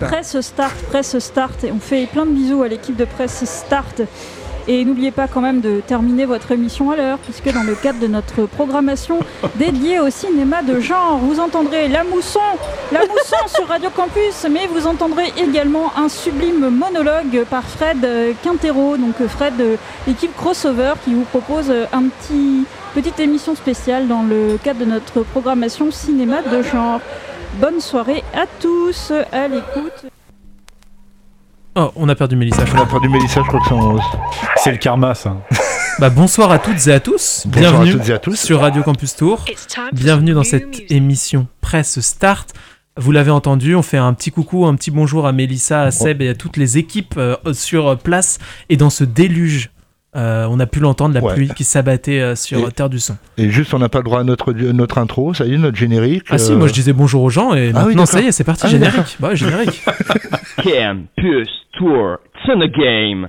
Presse Start, Presse Start. Et on fait plein de bisous à l'équipe de Presse Start. Et n'oubliez pas quand même de terminer votre émission à l'heure, puisque dans le cadre de notre programmation dédiée au cinéma de genre, vous entendrez La Mousson, La Mousson sur Radio Campus, mais vous entendrez également un sublime monologue par Fred Quintero, donc Fred de l'équipe Crossover, qui vous propose un petit petite émission spéciale dans le cadre de notre programmation cinéma de genre. Bonne soirée à tous à l'écoute. Oh, on a perdu Mélissa. On a perdu Mélissa, je crois que c'est le karma, ça. Bah, bonsoir à toutes et à tous. Bonsoir Bienvenue à toutes et à tous. sur Radio Campus Tour. Bienvenue dans cette émission Presse Start. Vous l'avez entendu, on fait un petit coucou, un petit bonjour à Mélissa, à Seb et à toutes les équipes euh, sur place. Et dans ce déluge, euh, on a pu l'entendre, la Ouais. pluie qui s'abattait euh, sur Et- Terre du Son. Et juste, on n'a pas le droit à notre, notre intro, ça y est, notre générique. Ah si, euh, moi je disais bonjour aux gens et Ah oui, maintenant ça y est, c'est parti, Ah oui, générique. Bah ouais, générique. Campus Tour, it's in the game.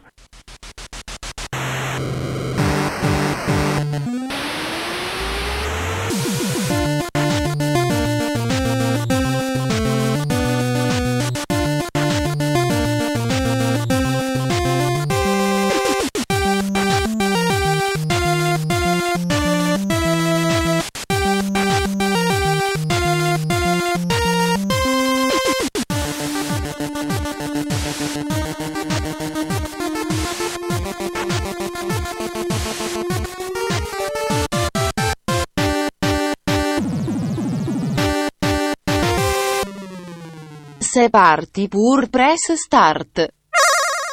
C'est parti pour Press Start.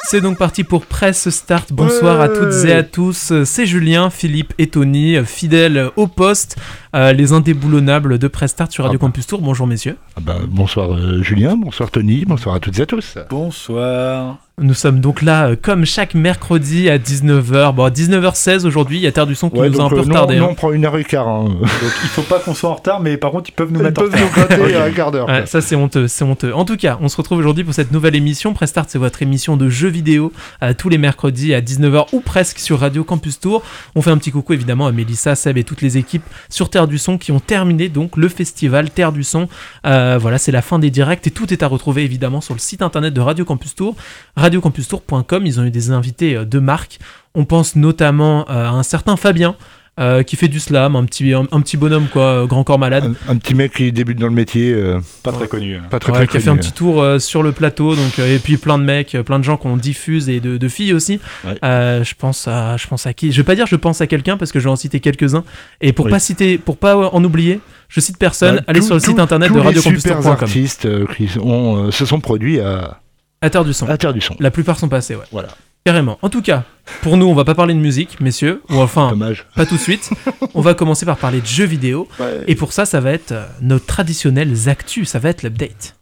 C'est donc parti pour Presse Start. Bonsoir à toutes et à tous. C'est Julien, Philippe et Tony, euh, fidèles au poste, euh, les indéboulonnables de Presse Start sur Radio Ah bah. Campus Tour. Bonjour messieurs. ah bah, bonsoir euh, Julien, bonsoir Tony, bonsoir à toutes et à tous. Bonsoir. Nous sommes donc là euh, comme chaque mercredi à 19h. Bon, à 19h16 aujourd'hui, il y a Terre du Son qui Ouais, nous a un peu euh, retardé. non, hein. on prend une heure et quart. hein. Donc il faut pas qu'on soit en retard, mais par contre ils peuvent nous Ils mettre en peuvent nous retard. gratter un quart d'heure. Ouais, ça c'est honteux, c'est honteux. En tout cas, on se retrouve aujourd'hui pour cette nouvelle émission. Press Start, c'est votre émission de jeux vidéo euh, tous les mercredis à 19h ou presque sur Radio Campus Tour. On fait un petit coucou évidemment à Mélissa, Seb et toutes les équipes sur Terre du Son qui ont terminé donc le festival Terre du Son. Euh, voilà, c'est la fin des directs et tout est à retrouver évidemment sur le site internet de Radio Campus Tour, radiocampustour.com. Ils ont eu des invités euh, de marque. On pense notamment euh, à un certain Fabien. Euh, qui fait du slam, un petit, un, un petit bonhomme quoi, euh, grand corps malade. Un, un petit mec qui débute dans le métier, euh, Pas très connu. hein. pas très Ouais, très qui a fait un petit tour euh, sur le plateau, donc euh, et puis plein de mecs, plein de gens qu'on diffuse et de, de filles aussi. Ouais. Euh, je pense à, je pense à qui? Je vais pas dire je pense à quelqu'un parce que je vais en citer quelques-uns. Et pour Oui. pas citer, pour pas en oublier, je cite personne. Bah, allez sur le site internet de les radiocampustor.com. super artistes euh, qui ont, euh, se sont produits à, À terre du son. à Terre du Son. La plupart sont passés, ouais. Voilà. Carrément. En tout cas, pour nous, on va pas parler de musique, messieurs, ou enfin Dommage. pas tout de suite. on va commencer par parler de jeux vidéo. Ouais. Et pour ça, ça va être euh, nos traditionnels actus, ça va être l'update.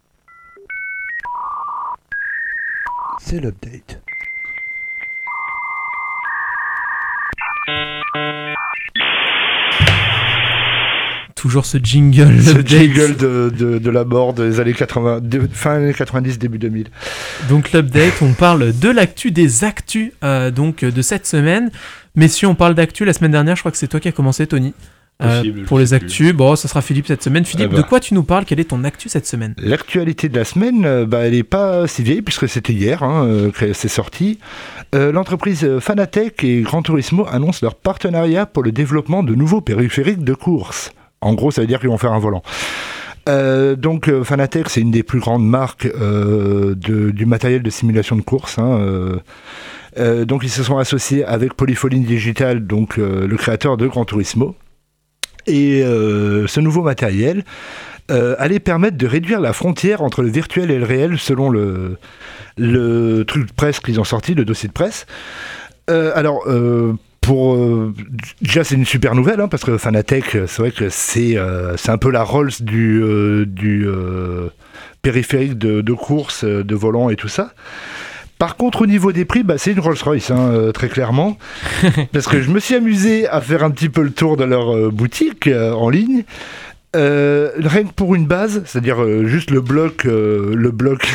C'est l'update. Toujours ce jingle, Ce jingle de, de, de la mort des années 80, de- fin années 90, début 2000. Donc l'update, on parle de l'actu des actus euh, donc de cette semaine. Messieurs, on parle d'actu la semaine dernière. Je crois que c'est toi qui as commencé, Tony. Euh, Possible, pour les plus. actus, bon, ça sera Philippe cette semaine. Philippe, Eh ben. de quoi tu nous parles? Quelle est ton actu cette semaine? L'actualité de la semaine, euh, bah, elle n'est pas si vieille puisque c'était hier hein, que c'est sorti. Euh, L'entreprise Fanatec et Gran Turismo annoncent leur partenariat pour le développement de nouveaux périphériques de course. En gros, ça veut dire qu'ils vont faire un volant. Euh, donc euh, Fanatec, c'est une des plus grandes marques euh, de- du matériel de simulation de course. hein, donc ils se sont associés avec Polyphony Digital, donc le créateur de Gran Turismo. Et ce nouveau matériel allait permettre de réduire la frontière entre le virtuel et le réel selon le, le truc de presse qu'ils ont sorti, le dossier de presse. Alors, pour, euh, déjà, c'est une super nouvelle, hein, parce que Fanatec, euh, c'est vrai que c'est euh, c'est un peu la Rolls du, euh, du périphérique de, de course, de volant et tout ça. Par contre, au niveau des prix, bah, c'est une Rolls-Royce, hein, très clairement. parce que je me suis amusé à faire un petit peu le tour de leur boutique en ligne. Rien que pour une base, c'est-à-dire juste le bloc, le bloc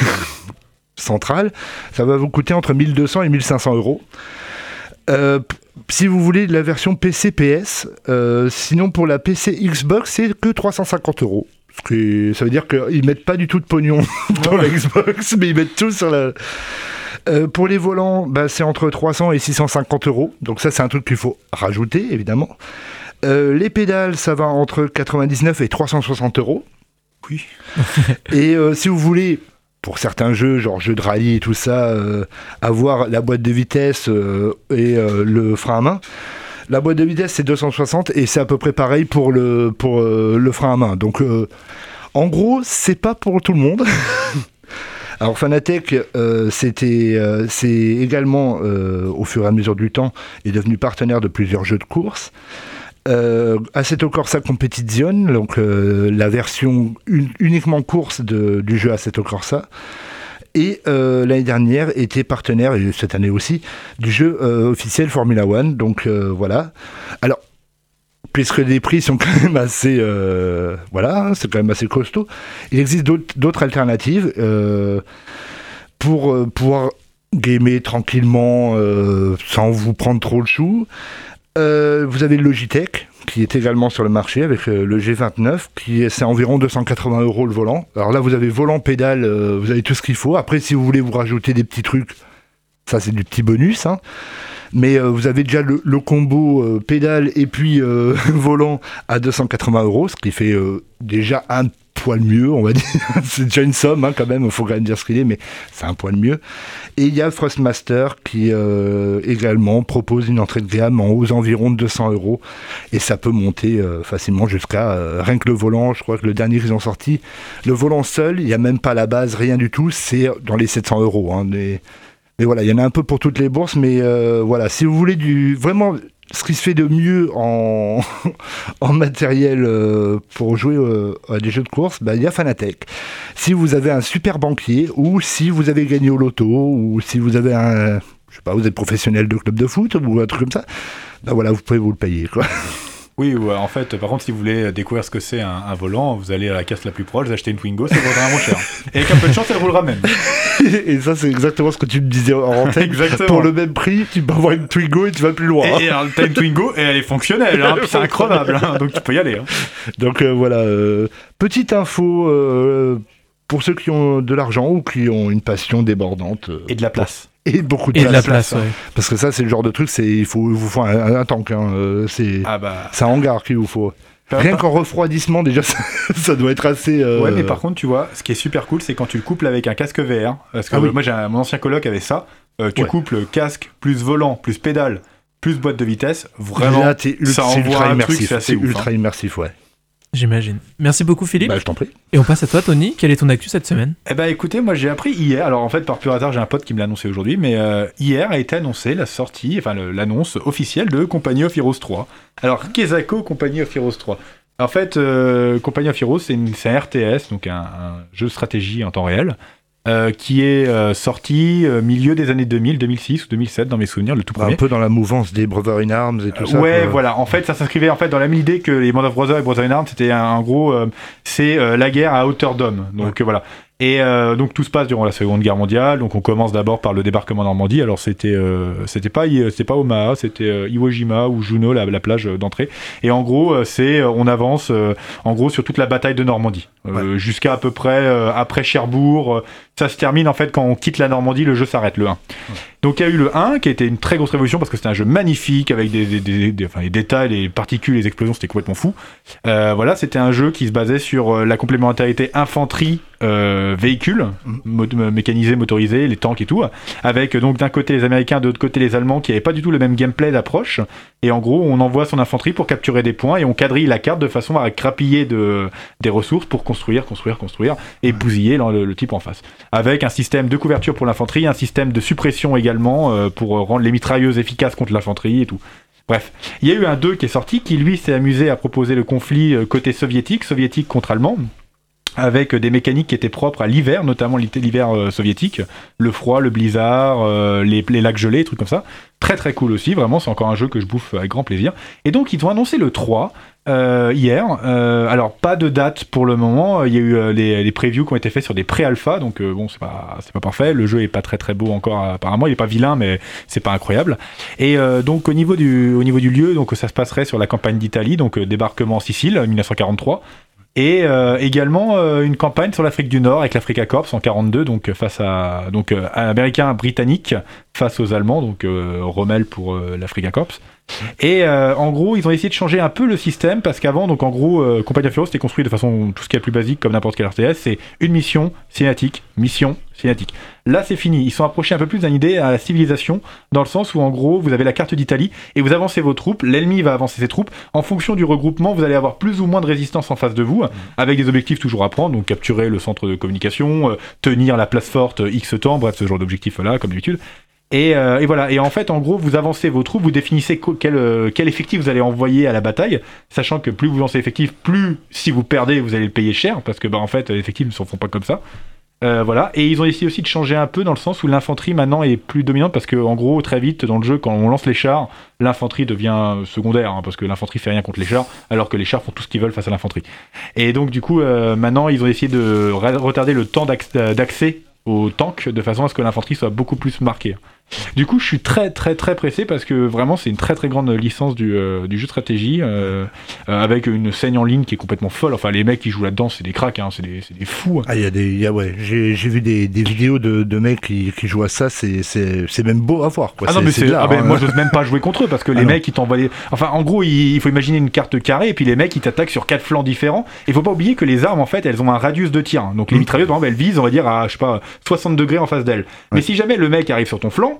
central, ça va vous coûter entre 1200 et 1500 euros. Euh, si vous voulez la version PC PS, euh, sinon pour la PC Xbox, c'est que 350 euros. Et ça veut dire qu'ils mettent pas du tout de pognon dans la Xbox, mais ils mettent tout sur la. Euh, pour les volants, bah, c'est entre 300 et 650 euros. Donc ça, c'est un truc qu'il faut rajouter, évidemment. Euh, les pédales, ça va entre 99 et 360 euros. Oui. et euh, si vous voulez, pour certains jeux, genre jeux de rallye et tout ça, euh, avoir la boîte de vitesse euh, et euh, le frein à main. La boîte de vitesse c'est 260 et c'est à peu près pareil pour le, pour, euh, le frein à main. Donc euh, en gros, c'est pas pour tout le monde. Alors Fanatec, euh, c'était, c'est également, au fur et à mesure du temps, est devenu partenaire de plusieurs jeux de course. Euh, Assetto Corsa Competition, donc euh, la version un- uniquement course du jeu Assetto Corsa. Et euh, l'année dernière était partenaire, et cette année aussi, du jeu euh, officiel Formula One. Donc euh, voilà. Alors, puisque les prix sont quand même assez, euh, voilà, hein, c'est quand même assez costaud. Il existe d'autres alternatives euh, pour euh, pouvoir gamer tranquillement euh, sans vous prendre trop le chou. Euh, vous avez Logitech qui est également sur le marché avec euh, le G29 qui est- c'est environ 280 euros le volant. Alors là vous avez volant, pédale, euh, vous avez tout ce qu'il faut. Après si vous voulez vous rajouter des petits trucs, ça c'est du petit bonus. hein. Mais euh, vous avez déjà le, combo euh, pédale et puis euh, volant à 280 euros, ce qui fait déjà un poil mieux, on va dire. c'est déjà une somme hein, quand même, il faut quand même dire ce qu'il est, mais c'est un poil mieux. Et il y a Thrustmaster qui également propose une entrée de gamme en aux environs de 200 euros et ça peut monter facilement jusqu'à rien que le volant. Je crois que le dernier qu'ils ont sorti, le volant seul, il n'y a même pas la base, rien du tout, c'est dans les 700 euros. hein, mais voilà, il y en a un peu pour toutes les bourses, mais euh, voilà, si vous voulez du vraiment ce qui se fait de mieux en, en matériel euh, pour jouer euh, à des jeux de course, bah, il y a Fanatec. Si vous avez un super banquier, ou si vous avez gagné au loto, ou si vous avez un, je sais pas, vous êtes professionnel de club de foot, ou un truc comme ça, bah voilà, vous pouvez vous le payer, quoi. Oui, ouais, en fait, par contre, si vous voulez découvrir ce que c'est un, un volant, vous allez à la caisse la plus proche, vous achetez une Twingo, ça vaudra moins cher. Et avec un peu de chance, elle roulera même. Et ça, c'est exactement ce que tu me disais en antenne. Exactement. Pour le même prix, tu peux avoir une Twingo et tu vas plus loin. Et, et alors, t'as une Twingo et elle est fonctionnelle, hein, c'est increvable, hein, donc tu peux y aller. hein. Donc euh, voilà, euh, petite info euh, pour ceux qui ont de l'argent ou qui ont une passion débordante. euh, Et de la place. Et beaucoup de Et de place. la place, ouais. Parce que ça, c'est le genre de truc, c'est il faut, il vous faut un, un tank. hein, euh, c'est Ah bah. c'est un hangar qu'il vous faut. Rien qu'en refroidissement, déjà, ça, ça doit être assez. euh, Ouais, mais par contre, tu vois, ce qui est super cool, c'est quand tu le couples avec un casque VR. Parce que Ah oui. moi, j'ai mon ancien coloc avait ça. Euh, tu Ouais. couples casque, plus volant, plus pédale, plus boîte de vitesse. Vraiment, là, ça c'est envoie ultra un truc, immersif. c'est assez C'est ouf, ultra immersif, ouais. J'imagine. Merci beaucoup Philippe. Bah, je t'en prie. Et on passe à toi Tony. Quelle est ton actu cette semaine? Eh ben écoutez, moi j'ai appris hier, alors en fait par pur hasard j'ai un pote qui me l'a annoncé aujourd'hui, mais euh, hier a été annoncé la sortie, enfin l'annonce officielle de Company of Heroes 3. Alors Kezako Company of Heroes 3. En fait, euh, Company of Heroes c'est une- c'est un RTS, donc un, un jeu de stratégie en temps réel, euh, qui est euh, sorti euh, milieu des années 2000, 2006 ou 2007 dans mes souvenirs, le tout premier. un peu dans la mouvance des Brother in Arms et tout ça. ouais, voilà. En fait, ça s'inscrivait en fait dans la même idée que les Band of Brothers et Brothers in Arms. C'était un- en gros, euh, c'est euh, la guerre à hauteur d'homme. Donc voilà. Et euh, donc tout se passe durant la Seconde Guerre mondiale. Donc on commence d'abord par le débarquement en Normandie. Alors c'était euh, c'était pas I- c'était pas Omaha, c'était euh, Iwo Jima ou Juno, la, la plage euh, d'entrée. Et en gros, euh, c'est euh, on avance euh, en gros sur toute la bataille de Normandie euh, jusqu'à à peu près euh, après Cherbourg. Euh, ça se termine en fait quand on quitte la Normandie, le jeu s'arrête le 1. Donc il y a eu le 1 qui a été une très grosse révolution parce que c'était un jeu magnifique avec des, des, des- des- enfin, les détails, les particules, les explosions, c'était complètement fou. Euh, voilà, c'était un jeu qui se basait sur euh, la complémentarité infanterie euh, véhicule, mo- euh, mécanisé, motorisé, les tanks et tout, avec donc d'un côté les Américains, de l'autre côté les Allemands qui n'avaient pas du tout le même gameplay d'approche. Et en gros, on envoie son infanterie pour capturer des points et on quadrille la carte de façon à grappiller de, des ressources pour construire, construire, construire et bousiller le, type en face. Avec un système de couverture pour l'infanterie, un système de suppression également euh, pour rendre les mitrailleuses efficaces contre l'infanterie et tout. Bref, il y a eu un 2 qui est sorti qui lui s'est amusé à proposer le conflit euh, côté soviétique, soviétique contre allemand avec des mécaniques qui étaient propres à l'hiver, notamment l'hiver euh, soviétique, le froid, le blizzard, euh, les, lacs gelés, trucs comme ça. Très très cool aussi, vraiment, c'est encore un jeu que je bouffe avec grand plaisir. Et donc ils ont annoncé le 3 euh, hier. Alors pas de date pour le moment, il y a eu les, previews qui ont été faits sur des pré-alpha, donc bon c'est pas parfait. Le jeu est pas très très beau encore apparemment, il est pas vilain mais c'est pas incroyable. Et donc au niveau du au niveau du lieu, donc ça se passerait sur la campagne d'Italie, donc débarquement en Sicile 1943. Et euh, également euh, une campagne sur l'Afrique du Nord avec l'Africa Corps en 42, donc face à donc euh, américains britanniques face aux Allemands, donc euh, Rommel pour euh, l'Africa Corps. Et euh, en gros, ils ont essayé de changer un peu le système parce qu'avant, donc en gros, euh, Compagnie Heroes c'était construit de façon tout ce qui est plus basique comme n'importe quel RTS, c'est une mission cinématique, mission cinématique. Là, c'est fini. Ils sont approchés un peu plus d'une idée à la civilisation dans le sens où en gros, vous avez la carte d'Italie et vous avancez vos troupes. L'ennemi va avancer ses troupes. En fonction du regroupement, vous allez avoir plus ou moins de résistance en face de vous, avec des objectifs toujours à prendre. Donc capturer le centre de communication, euh, tenir la place forte X temps, bref, ce genre d'objectif là, comme d'habitude. Et, euh, et voilà. Et en fait, en gros, vous avancez vos troupes, vous définissez euh, quel effectif vous allez envoyer à la bataille, sachant que plus vous lancez effectif, plus si vous perdez, vous allez le payer cher, parce que bah en fait, les effectifs ne s'en font pas comme ça. Euh, voilà. Et ils ont essayé aussi de changer un peu dans le sens où l'infanterie maintenant est plus dominante parce que en gros très vite dans le jeu quand on lance les chars, l'infanterie devient secondaire hein, parce que l'infanterie fait rien contre les chars alors que les chars font tout ce qu'ils veulent face à l'infanterie. Et donc du coup maintenant ils ont essayé de retarder le temps d'ac- d'accès au tank de façon à ce que l'infanterie soit beaucoup plus marquée. Du coup, je suis très très très pressé parce que vraiment c'est une très très grande licence du, euh, du jeu de stratégie euh, euh, avec une scène en ligne qui est complètement folle. Enfin, les mecs qui jouent là-dedans, c'est des cracks, hein, c'est des, c'est des fous. hein. Ah, il y a des, il y a- ouais, j'ai j'ai vu des, des vidéos de, de mecs qui, qui jouent à ça, c'est c'est c'est même beau à voir. Quoi. Ah non mais c'est ah hein. moi j'ose même pas jouer contre eux parce que Ah les mecs ils t'envoient les... enfin en gros il, il faut imaginer une carte carrée et puis les mecs ils t'attaquent sur quatre flancs différents il faut pas oublier que les armes en fait elles ont un radius de tir hein. donc les Mm. mitrailleuses par exemple elles visent on va dire à je sais pas 60 degrés en face d'elles mais si jamais le mec arrive sur ton flanc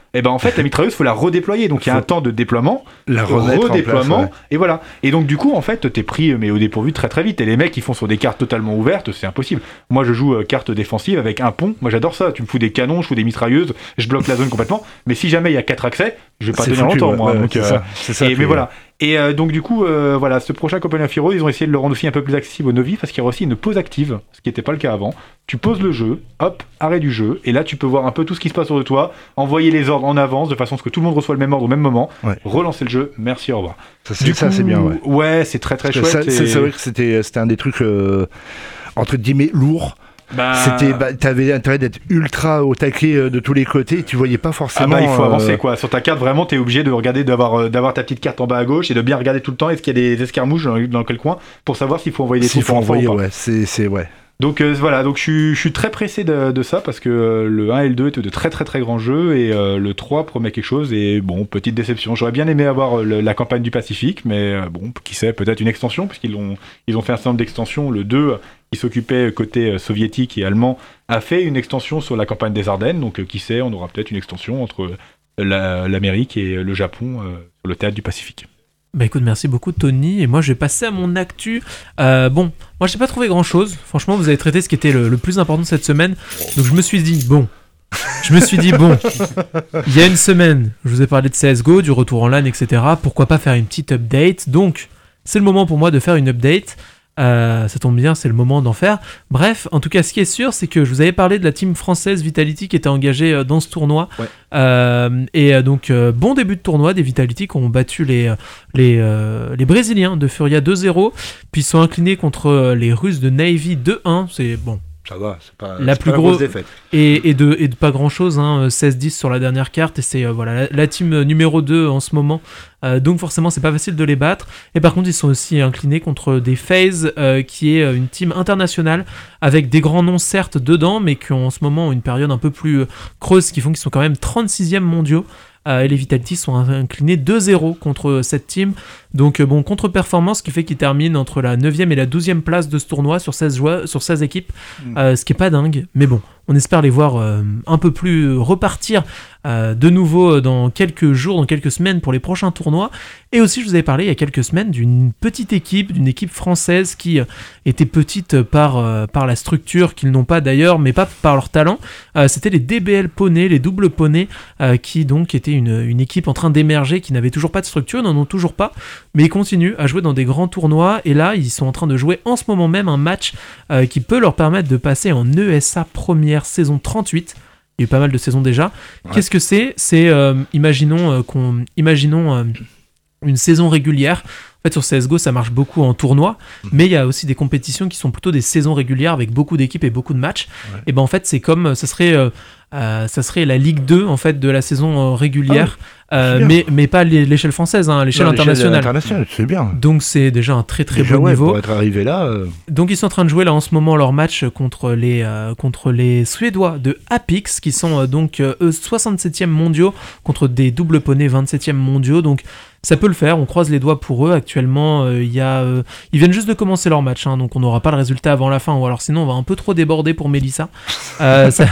et ben en fait la mitrailleuse faut la redéployer. Donc il y a un temps de déploiement la redéploiement place, ouais. et voilà. Et donc du coup en fait t'es pris mais au dépourvu très très vite. Et les mecs ils font sur des cartes totalement ouvertes c'est impossible. Moi je joue euh, carte défensive avec un pont. Moi j'adore ça. Tu me fous des canons je fous des mitrailleuses je bloque la zone complètement. Mais si jamais il y a quatre accès je vais pas tenir longtemps ouais, moi. Ouais, donc, c'est euh, ça, et, mais euh, voilà et euh, donc du coup euh, voilà ce prochain of Heroes ils ont essayé de le rendre aussi un peu plus accessible aux novices parce qu'il y aura aussi une pause active ce qui n'était pas le cas avant. Tu poses le jeu hop arrêt du jeu et là tu peux voir un peu tout ce qui se passe autour de toi envoyer les ordres en avance de façon à ce que tout le monde reçoit le même ordre au même moment Ouais. relancer le jeu merci au revoir Ça, c'est du ça, coup, c'est bien, ouais. c'est très très Parce chouette. ça, c'est et- c'est vrai que c'était c'était un des trucs euh, entre guillemets lourds. Bah, C'était, bah, t'avais intérêt d'être ultra au taquet euh, de tous les côtés. Tu voyais pas ah forcément. bah, il faut euh, avancer quoi. Sur ta carte, vraiment, t'es obligé de regarder, d'avoir, euh, d'avoir ta petite carte en bas à gauche et de bien regarder tout le temps est-ce qu'il y a des escarmouches dans, dans quel coin pour savoir s'il faut envoyer des S'il troupes faut en envoyer, ouais, c'est c'est ouais. Donc euh, voilà, donc je suis, très pressé de, ça parce que euh, le 1 et le 2 étaient de très très très grands jeux et euh, le 3 promet quelque chose et bon, petite déception. J'aurais bien aimé avoir le- la campagne du Pacifique, mais bon, qui sait, peut-être une extension puisqu'ils ont, ils ont fait un certain nombre d'extensions. Le 2 qui s'occupait côté soviétique et allemand a fait une extension sur la campagne des Ardennes, donc qui sait, on aura peut-être une extension entre la- l'Amérique et le Japon sur le théâtre du Pacifique. Bah écoute, merci beaucoup Tony. Et moi, je vais passer à mon actu. Euh, bon, moi, j'ai pas trouvé grand chose. Franchement, vous avez traité ce qui était le, le plus important cette semaine. Donc, je me suis dit, bon. Je me suis dit, bon, il y a une semaine, je vous ai parlé de CSGO, du retour en LAN, etc. Pourquoi pas faire une petite update? Donc, c'est le moment pour moi de faire une update. Euh, ça tombe bien, c'est le moment d'en faire. Bref, en tout cas, ce qui est sûr, c'est que je vous avais parlé de la team française Vitality qui était engagée euh, dans ce tournoi. Ouais. Euh, et donc, euh, bon début de tournoi des Vitality qui ont battu les, les, les Brésiliens de Furia 2-0, puis ils sont inclinés contre les Russes de Navy 2-1. C'est bon, Ça va, c'est pas La plus pas grosse- grosse défaite. et, et de, et de pas grand chose, hein, 16-10 sur la dernière carte, et c'est euh, voilà, la, la team euh, numéro 2 en ce moment. Euh, donc forcément, c'est pas facile de les battre. Et par contre, ils sont aussi inclinés contre des FaZe, euh, qui est euh, une team internationale, avec des grands noms certes dedans, mais qui ont en ce moment une période un peu plus euh, creuse, qui font qu'ils sont quand même 36e mondiaux. Euh, et les Vitality sont inclinés 2-0 contre cette team. Donc euh, bon, contre-performance qui fait qu'ils terminent entre la 9e et la 12e place de ce tournoi sur 16, joueurs, sur 16 équipes. Euh, ce qui est pas dingue, mais bon, on espère les voir euh, un peu plus euh, repartir euh, de nouveau dans quelques jours, dans quelques semaines pour les prochains tournois. Et aussi, je vous avais parlé il y a quelques semaines d'une petite équipe, d'une équipe française qui était petite par, par la structure qu'ils n'ont pas d'ailleurs, mais pas par leur talent. C'était les DBL Poney, les doubles Poney, qui donc étaient une, une équipe en train d'émerger, qui n'avait toujours pas de structure, n'en ont toujours pas, mais ils continuent à jouer dans des grands tournois. Et là, ils sont en train de jouer en ce moment même un match qui peut leur permettre de passer en ESA première saison 38. Il y a eu pas mal de saisons déjà. Ouais. Qu'est-ce que c'est? C'est, euh, imaginons euh, qu'on, imaginons euh, une saison régulière. En fait, sur CSGO, ça marche beaucoup en tournoi, mais il y a aussi des compétitions qui sont plutôt des saisons régulières avec beaucoup d'équipes et beaucoup de matchs. Ouais. Et ben en fait, c'est comme ça serait, euh, euh, ça serait la Ligue 2 en fait de la saison euh, régulière, euh, bien. mais mais pas l'é- l'échelle française, hein, l'échelle internationale. internationale, c'est bien. Donc c'est déjà un très très Déjà, bon ouais, niveau. Pour être arrivé là, euh, Donc ils sont en train de jouer là en ce moment leur match contre les, euh, contre les Suédois de Apix qui sont euh, donc euh, eux 67e mondiaux contre des doubles poneys 27e mondiaux. Donc ça peut le faire, on croise les doigts pour eux. Actuellement, euh, il y a, euh, ils viennent juste de commencer leur match, hein, donc on n'aura pas le résultat avant la fin, ou alors sinon on va un peu trop déborder pour Mélissa. Euh, ça-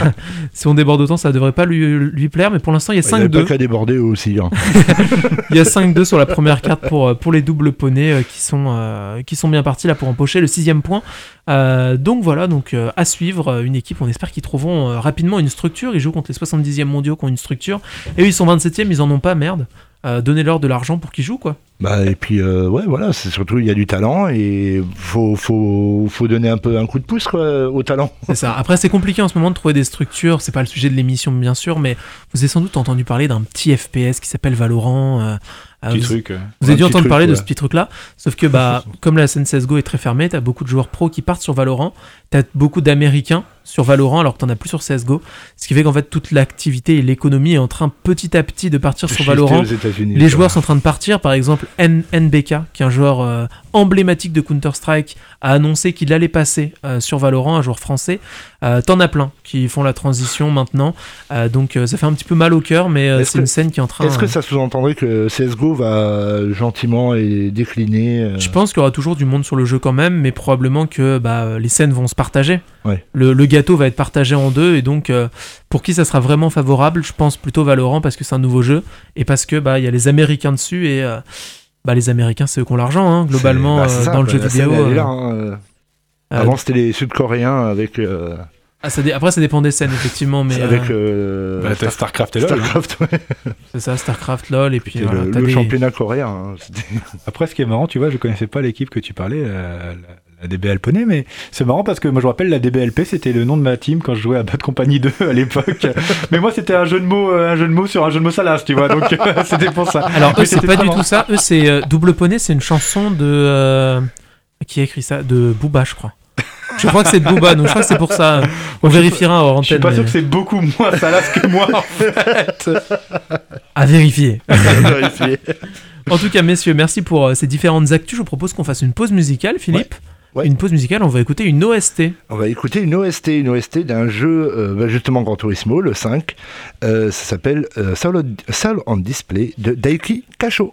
si on déborde autant, ça devrait pas lui, lui plaire, mais pour l'instant il y a il n'y avait pas 5-2. qu'à déborder aussi. hein. Il y a 5-2 sur la première carte pour, euh, pour les doubles poneys qui, sont, qui sont bien partis là pour empocher le sixième point. Donc voilà, donc à suivre une équipe, on espère qu'ils trouveront rapidement une structure. Ils jouent contre les 70e mondiaux qui ont une structure. Et eux ils sont 27e, ils en ont pas, merde. Euh, Donnez-leur de l'argent pour qu'ils jouent quoi. Bah, et puis, euh, ouais, voilà, c'est surtout, il y a du talent et faut, faut, faut donner un peu un coup de pouce quoi, au talent. C'est ça. Après, c'est compliqué en ce moment de trouver des structures. C'est pas le sujet de l'émission, bien sûr, mais vous avez sans doute entendu parler d'un petit FPS qui s'appelle Valorant. euh, euh, Petit vous- truc. Vous avez dû entendre truc, parler de ce petit truc-là, sauf que bah, comme la scène CSGO est très fermée, t'as beaucoup de joueurs pros qui partent sur Valorant, t'as beaucoup d'Américains sur Valorant alors que t'en as plus sur CSGO, ce qui fait qu'en fait toute l'activité et l'économie est en train petit à petit de partir sur Valorant. Les joueurs sont en train de partir, par exemple N- NBK, qui est un joueur euh, emblématique de Counter-Strike, a annoncé qu'il allait passer euh, sur Valorant, un joueur français. Euh, T'en as plein qui font la transition maintenant, donc ça fait un petit peu mal au cœur, mais c'est une scène qui est en train... Est-ce que ça sous-entendrait que CSGO va gentiment et décliner Je pense qu'il y aura toujours du monde sur le jeu quand même, mais probablement que bah, les scènes vont se partager. Ouais. Le, le gâteau va être partagé en deux, et donc pour qui ça sera vraiment favorable, je pense plutôt Valorant parce que c'est un nouveau jeu, et parce que bah il y a les Américains dessus, et euh, bah, les Américains c'est eux qui ont l'argent, hein, globalement, c'est- bah, euh, ça, dans le quoi, jeu vidéo. euh, là, hein, euh. euh, Avant, c'était les Sud-Coréens avec, euh, ah, ça dé- Après ça dépend des scènes, effectivement, mais avec euh, Bah, Starcraft et LoL. hein. Starcraft, ouais. c'est ça, StarCraft, LoL, et puis voilà, le, t'as le des- championnat coréen. hein, Après, ce qui est marrant, tu vois, je connaissais pas l'équipe que tu parlais, la, la- DBL Poney, mais c'est marrant parce que moi je me rappelle la DBLP, c'était le nom de ma team quand je jouais à Bad Company 2 à l'époque. mais moi c'était un jeu de mots, euh, un jeu de mots sur un jeu de mots salace, tu vois, donc euh, c'était pour ça. Alors Mais eux c'est pas du tout ça, eux c'est euh, Double Poney, c'est une chanson de... euh, Qui a écrit ça? De Booba, je crois. Je crois que c'est de Booba, donc je crois que c'est pour ça. On vérifiera hors Je suis antenne. pas sûr que c'est beaucoup moins salace que moi en fait. À vérifier. Vérifier. En tout cas, messieurs, merci pour ces différentes actus. Je vous propose qu'on fasse une pause musicale, Philippe. Ouais. Une pause musicale, on va écouter une OST. On va écouter une OST, une OST d'un jeu, euh, bah, justement Gran Turismo, le 5. Euh, ça s'appelle euh, Soul, on- Soul on Display de Daiki Kasho.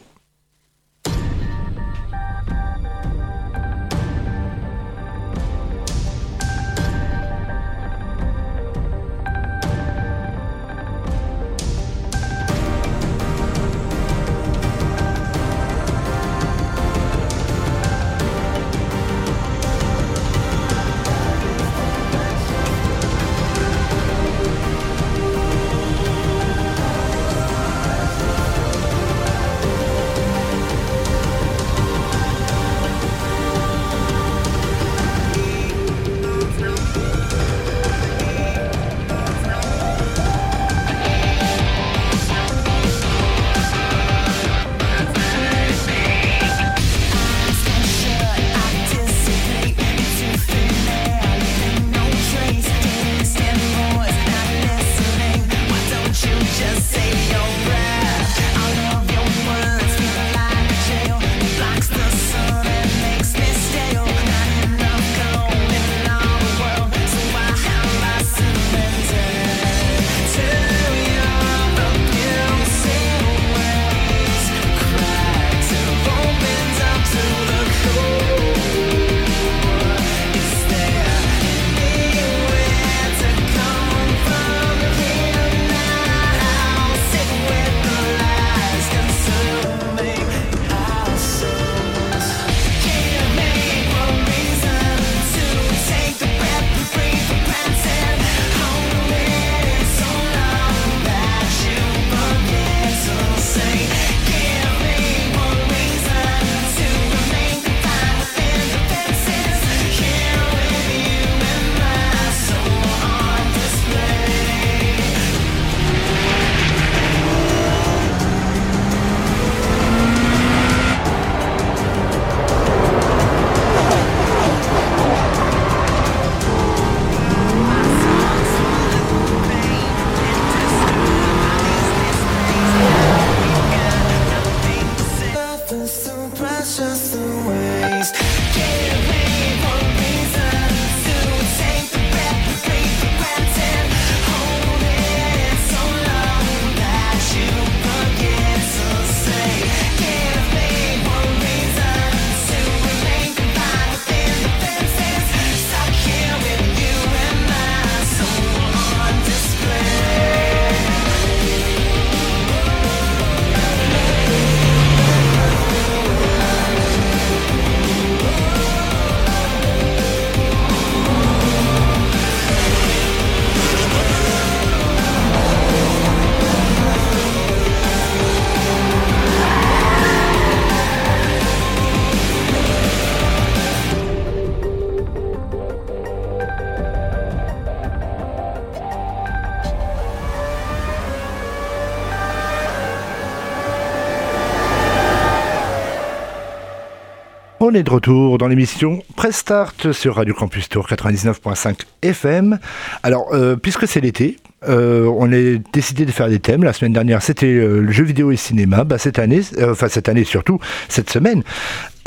On est de retour dans l'émission Press Start sur Radio Campus Tour 99.5 FM. Alors, euh, puisque c'est l'été, euh, on a décidé de faire des thèmes. La semaine dernière, c'était euh, le jeu vidéo et cinéma. Bah, cette année, enfin cette année surtout, cette semaine,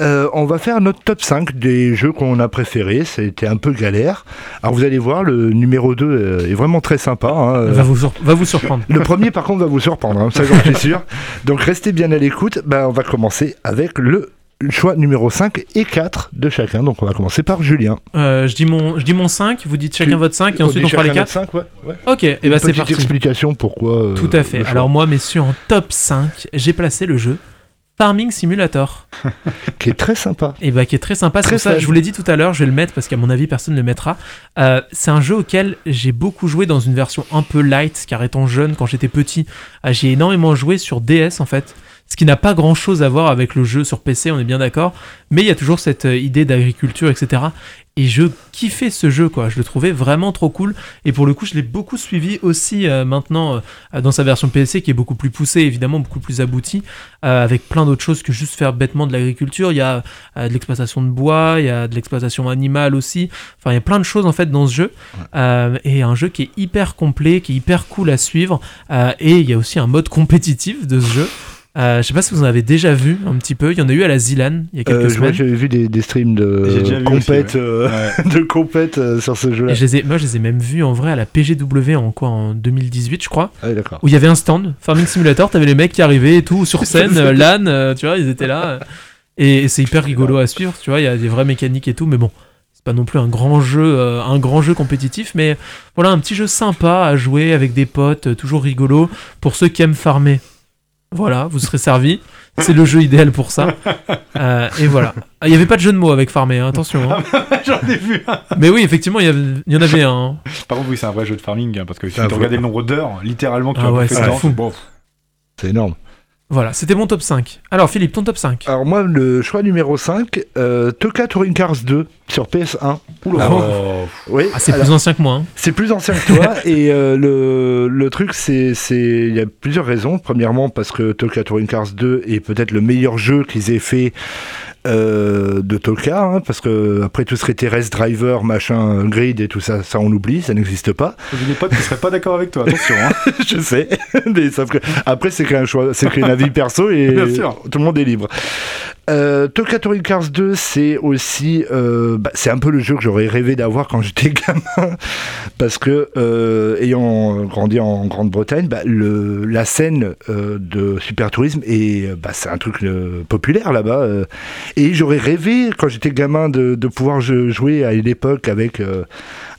on va faire notre top 5 des jeux qu'on a préférés. C'était un peu galère. Alors vous allez voir, le numéro 2 euh, est vraiment très sympa. hein. Va vous, sur- va vous surprendre. le premier, par contre, va vous surprendre, hein, ça j'en suis sûr. Donc restez bien à l'écoute. Ben, on va commencer avec le choix numéro 5 et 4 de chacun. Donc on va commencer par Julien. Euh, je, dis mon, je dis mon 5, vous dites chacun Tu- votre 5 et ensuite on fera les 4. 5, ouais. ouais. Ok, et Une bah c'est petite parti. explication pourquoi. euh, Tout à fait. Alors moi, messieurs, en top 5, j'ai placé le jeu Farming Simulator. qui est très sympa. Et bah qui est très sympa. C'est ça, je vous l'ai dit tout à l'heure, je vais le mettre parce qu'à mon avis, personne ne le mettra. Euh, c'est un jeu auquel j'ai beaucoup joué dans une version un peu light, car étant jeune, quand j'étais petit, euh, j'ai énormément joué sur DS en fait. Ce qui n'a pas grand chose à voir avec le jeu sur PC, on est bien d'accord. Mais il y a toujours cette euh, idée d'agriculture, etc. Et je kiffais ce jeu, quoi. Je le trouvais vraiment trop cool. Et pour le coup, je l'ai beaucoup suivi aussi euh, maintenant euh, dans sa version PC, qui est beaucoup plus poussée, évidemment, beaucoup plus aboutie, euh, avec plein d'autres choses que juste faire bêtement de l'agriculture. Il y a de l'exploitation de bois, il y a de l'exploitation animale aussi. Enfin, il y a plein de choses en fait dans ce jeu. Et un jeu qui est hyper complet, qui est hyper cool à suivre. Et il y a aussi un mode compétitif de ce jeu. Euh, je sais pas si vous en avez déjà vu un petit peu. Il y en a eu à la Zilan il y a quelques Euh, semaines. J'avais vu des, des streams de compète, euh, Ouais. de compète euh, sur ce jeu-là. Et je les ai, moi, je les ai même vus en vrai à la PGW en quoi En 2018, je crois. Ah, d'accord. Où il y avait un stand, Farming Simulator, t'avais les mecs qui arrivaient et tout, sur scène, euh, LAN, euh, tu vois, ils étaient là. euh, et c'est hyper rigolo à suivre, tu vois, il y a des vraies mécaniques et tout, mais bon, c'est pas non plus un grand jeu, euh, un grand jeu compétitif, mais voilà, un petit jeu sympa à jouer avec des potes, euh, toujours rigolo, pour ceux qui aiment farmer. Voilà, vous serez servis. C'est le jeu idéal pour ça. Euh, et voilà. Ah, Il n'y avait pas de jeu de mots avec farmer, hein, attention. hein. J'en ai vu un. Mais oui, effectivement, il y, avait- il y en avait un. hein. Par contre, oui, c'est un vrai jeu de farming, hein, parce que si Ah, tu regardes le nombre d'heures, littéralement, que tu Ah as ouais, fait dedans, bon, C'est énorme. Voilà, c'était mon top 5. Alors, Philippe, ton top 5 Alors moi, le choix numéro 5, euh, Toka Touring Cars 2 sur PS1. Oula. Ah, Oh. Oui, Ah, c'est plus ancien que moi. hein. c'est plus ancien que toi et euh, le, le truc c'est c'est il y a plusieurs raisons. Premièrement parce que Toka Touring Cars 2 est peut-être le meilleur jeu qu'ils aient fait euh, de Toka hein, parce que après tout serait terrestre driver machin grid et tout ça ça on oublie ça n'existe pas J'ai des potes qui seraient pas d'accord avec toi, attention. Hein. je sais mais sauf que après c'est qu'un choix c'est qu'un avis perso et Bien sûr. tout le monde est libre euh, Toka Touring Cars 2 c'est aussi euh, bah, c'est un peu le jeu que j'aurais rêvé d'avoir quand j'étais gamin parce que euh, ayant grandi en Grande-Bretagne bah, la scène de super tourisme et bah, c'est un truc populaire là-bas et j'aurais rêvé quand j'étais gamin de, de pouvoir jouer à une époque avec euh,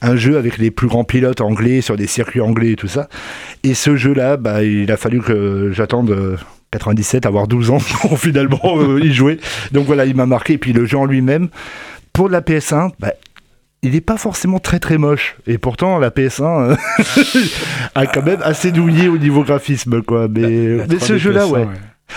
un jeu avec les plus grands pilotes anglais sur des circuits anglais et tout ça et ce jeu-là, bah, il a fallu que j'attende euh, 97, avoir 12 ans pour finalement euh, y jouer. Donc voilà, il m'a marqué. Et puis le jeu en lui-même, pour la PS1, bah, il n'est pas forcément très très moche. Et pourtant, la PS1 euh, a quand même assez douillé au niveau graphisme. Quoi. Mais, La mais ce 3D jeux-là, PS1, ouais.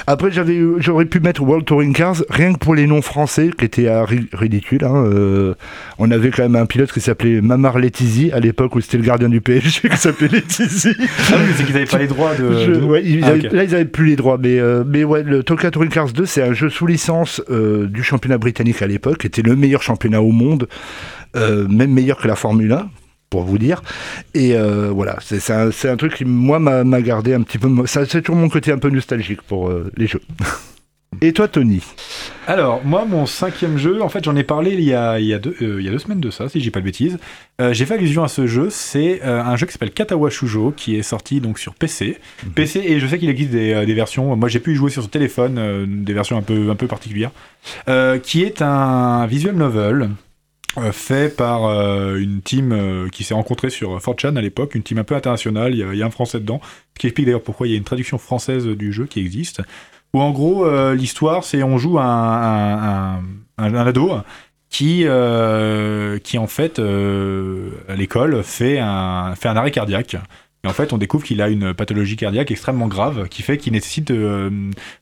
Après, j'avais, j'aurais pu mettre World Touring Cars rien que pour les noms français qui étaient ri- ridicules. hein. Euh, on avait quand même un pilote qui s'appelait Mamar Letizy à l'époque où c'était le gardien du PSG qui s'appelait Letizy. Ah oui, c'est qu'ils avaient pas les droits de. Je- ouais, ils Ah, avaient-. Là, ils avaient plus les droits, mais, euh, mais ouais, le Toka Touring Cars 2, c'est un jeu sous licence euh, du championnat britannique à l'époque, qui était le meilleur championnat au monde, même meilleur que la Formule 1, pour vous dire. Et euh, voilà, c'est un, un truc qui, moi, m'a gardé un petit peu. ça, C'est toujours mon côté un peu nostalgique pour euh, les jeux. Et toi, Tony? Alors, moi, mon cinquième jeu, en fait, j'en ai parlé il y a, il y a, deux, euh, il y a deux semaines de ça, si j'ai pas de bêtises. Euh, j'ai fait allusion à ce jeu, c'est euh, un jeu qui s'appelle Katawa Shujo, qui est sorti donc sur PC. PC, et je sais qu'il existe des, des versions, moi j'ai pu y jouer sur ce téléphone, des versions un peu, un peu particulières, qui est un visual novel. Euh, fait par euh, une team euh, qui s'est rencontrée sur 4chan à l'époque, une team un peu internationale, il y, a, un français dedans, ce qui explique d'ailleurs pourquoi il y a une traduction française du jeu qui existe. Où en gros l'histoire c'est on joue un, un, un, un- ado qui qui en fait à l'école fait un fait un arrêt cardiaque et en fait on découvre qu'il a une pathologie cardiaque extrêmement grave qui fait qu'il nécessite euh,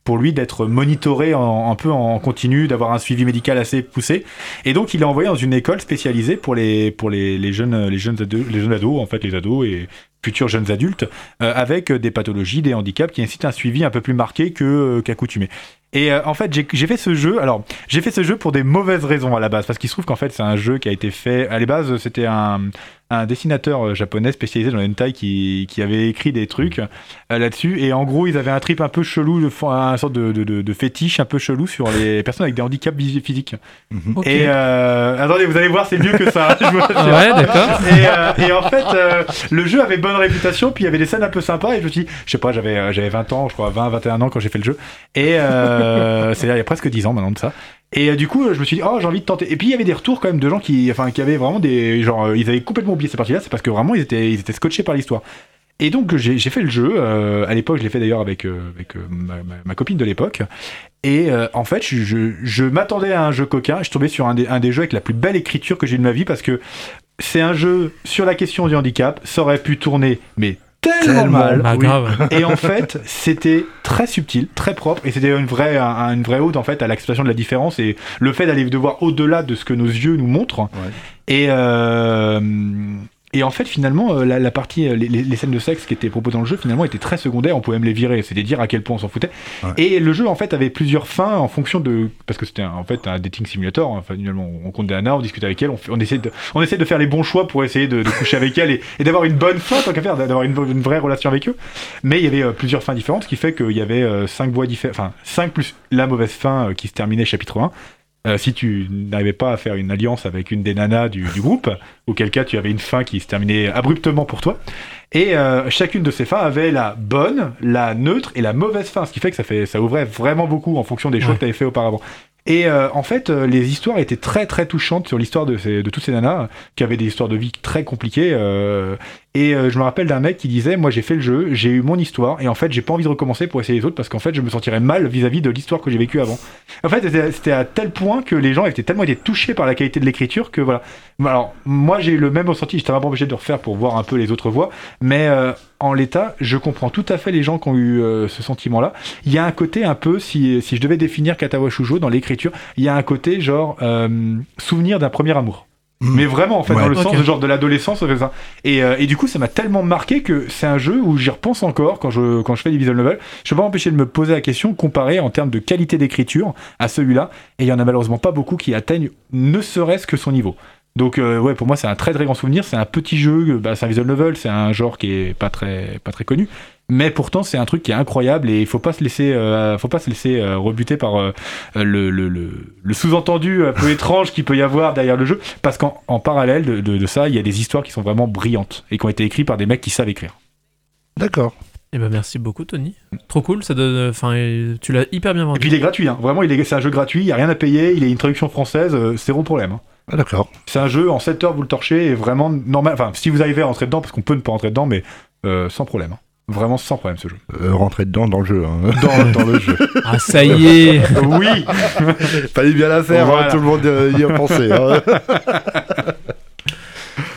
pour lui d'être monitoré en, un peu en continu d'avoir un suivi médical assez poussé. Et donc il est envoyé dans une école spécialisée pour les pour les, jeunes les jeunes ados les jeunes ados en fait les ados et futurs jeunes adultes euh, avec euh, des pathologies, des handicaps qui nécessitent un suivi un peu plus marqué que euh, qu'accoutumé. Et euh, en fait, j'ai fait ce jeu. Alors, j'ai fait ce jeu pour des mauvaises raisons à la base, parce qu'il se trouve qu'en fait, c'est un jeu qui a été fait. À la base, c'était un, un dessinateur japonais spécialisé dans le hentai qui, qui avait écrit des trucs euh, là-dessus. Et en gros, ils avaient un trip un peu chelou, de, un sorte de, de, de- de fétiche un peu chelou sur les personnes avec des handicaps physiques. Ok. Et euh, attendez, vous allez voir, c'est mieux que ça. je vous rassure. Ah ouais, d'accord. Et, euh, et en fait, euh, le jeu avait bonne réputation, puis il y avait des scènes un peu sympas, et je me suis dit, je sais pas, j'avais euh, j'avais 20 ans, je crois, 20, 21 ans quand j'ai fait le jeu. Et euh, c'est-à-dire il y a presque 10 ans maintenant de ça. Et euh, du coup, je me suis dit, oh, j'ai envie de tenter. Et puis il y avait des retours quand même de gens qui, enfin, qui avaient vraiment des. Genre, ils avaient complètement oublié cette partie-là, c'est parce que vraiment, ils étaient, ils étaient scotchés par l'histoire. Et donc, j'ai fait le jeu. euh, à l'époque, je l'ai fait d'ailleurs avec, euh, avec euh, ma, ma- ma copine de l'époque. Et en fait, je, je, je m'attendais à un jeu coquin. Je tombé sur un des, un des jeux avec la plus belle écriture que j'ai eu de ma vie parce que c'est un jeu sur la question du handicap. Ça aurait pu tourner, mais tellement, Tellement. mal. Bah, Oui. grave. Et en fait, c'était très subtil, très propre, et c'était une vraie, un- une vraie ode en fait à l'acceptation de la différence et le fait d'aller de voir au-delà de ce que nos yeux nous montrent. Et euh, et en fait, finalement, euh, la, la partie, euh, les, scènes de sexe qui étaient proposées dans le jeu, finalement, étaient très secondaires. On pouvait même les virer. C'était dire à quel point on s'en foutait. Ouais. Et le jeu, en fait, avait plusieurs fins en fonction de, parce que c'était en fait un dating simulator. hein. Enfin, finalement, on compte nanas, on discute avec elle, on, fait- on essaie de, on essaie de faire les bons choix pour essayer de, de coucher avec elle et, et d'avoir une bonne fin, tant qu'à faire, d'avoir une, une vraie relation avec eux. Mais il y avait euh, plusieurs fins différentes, ce qui fait qu'il y avait euh, cinq voies différentes, enfin cinq plus la mauvaise fin euh, qui se terminait chapitre 1. Euh, si tu n'arrivais pas à faire une alliance avec une des nanas du, du groupe, auquel cas tu avais une fin qui se terminait abruptement pour toi. Et euh, chacune de ces fins avait la bonne, la neutre et la mauvaise fin, ce qui fait que ça, fait, ça ouvrait vraiment beaucoup en fonction des choix Ouais. que tu avais fait auparavant. Et euh, en fait, euh, les histoires étaient très très touchantes sur l'histoire de, ces, de toutes ces nanas qui avaient des histoires de vie très compliquées. euh, et euh, je me rappelle d'un mec qui disait Moi j'ai fait le jeu, j'ai eu mon histoire, et en fait j'ai pas envie de recommencer pour essayer les autres parce qu'en fait je me sentirais mal vis-à-vis de l'histoire que j'ai vécue avant. En fait, c'était- à tel point que les gens étaient tellement touchés par la qualité de l'écriture que voilà. Alors, moi j'ai le même ressenti, j'étais vraiment obligé de refaire pour voir un peu les autres voix, mais euh, en l'état, je comprends tout à fait les gens qui ont eu euh, ce sentiment-là. Il y a un côté un peu, si, si je devais définir Katawa Shujo dans l'écriture, il y a un côté genre euh, souvenir d'un premier amour. Mm. Mais vraiment, en fait, Ouais. dans le sens de genre de l'adolescence, ça fait ça. Et, euh, et du coup, ça m'a tellement marqué que c'est un jeu où j'y repense encore quand je, quand je fais des visual novels. Je peux pas m'empêcher de me poser la question, comparer en termes de qualité d'écriture à celui-là. Et il y en a malheureusement pas beaucoup qui atteignent ne serait-ce que son niveau. Donc euh, ouais, pour moi c'est un très très grand souvenir. C'est un petit jeu, bah, c'est un visual novel, c'est un genre qui est pas très pas très connu, mais pourtant c'est un truc qui est incroyable et il faut pas se laisser euh, faut pas se laisser euh, rebuter par euh, le, le, le, le sous-entendu un peu étrange qu'il peut y avoir derrière le jeu, parce qu'en en parallèle de, de, de ça, il y a des histoires qui sont vraiment brillantes et qui ont été écrites par des mecs qui savent écrire. D'accord. Eh ben merci beaucoup Tony. Trop cool, ça donne. Enfin, euh, tu l'as hyper bien Et vendu. puis il est gratuit, hein. vraiment, il est, c'est un jeu gratuit, il y a rien à payer, il a une traduction française, euh, c'est zéro problème. hein. Ah, d'accord. C'est un jeu en 7 heures, vous le torchez, et vraiment normal. Enfin, si vous arrivez à rentrer dedans, parce qu'on peut ne pas rentrer dedans, mais euh, sans problème. hein. Vraiment sans problème ce jeu. Euh, rentrer dedans dans le jeu. hein. Dans, dans le jeu. Ah ça y est. Oui Fallait bien la faire, Voilà. hein, tout le monde euh, y a pensé. hein.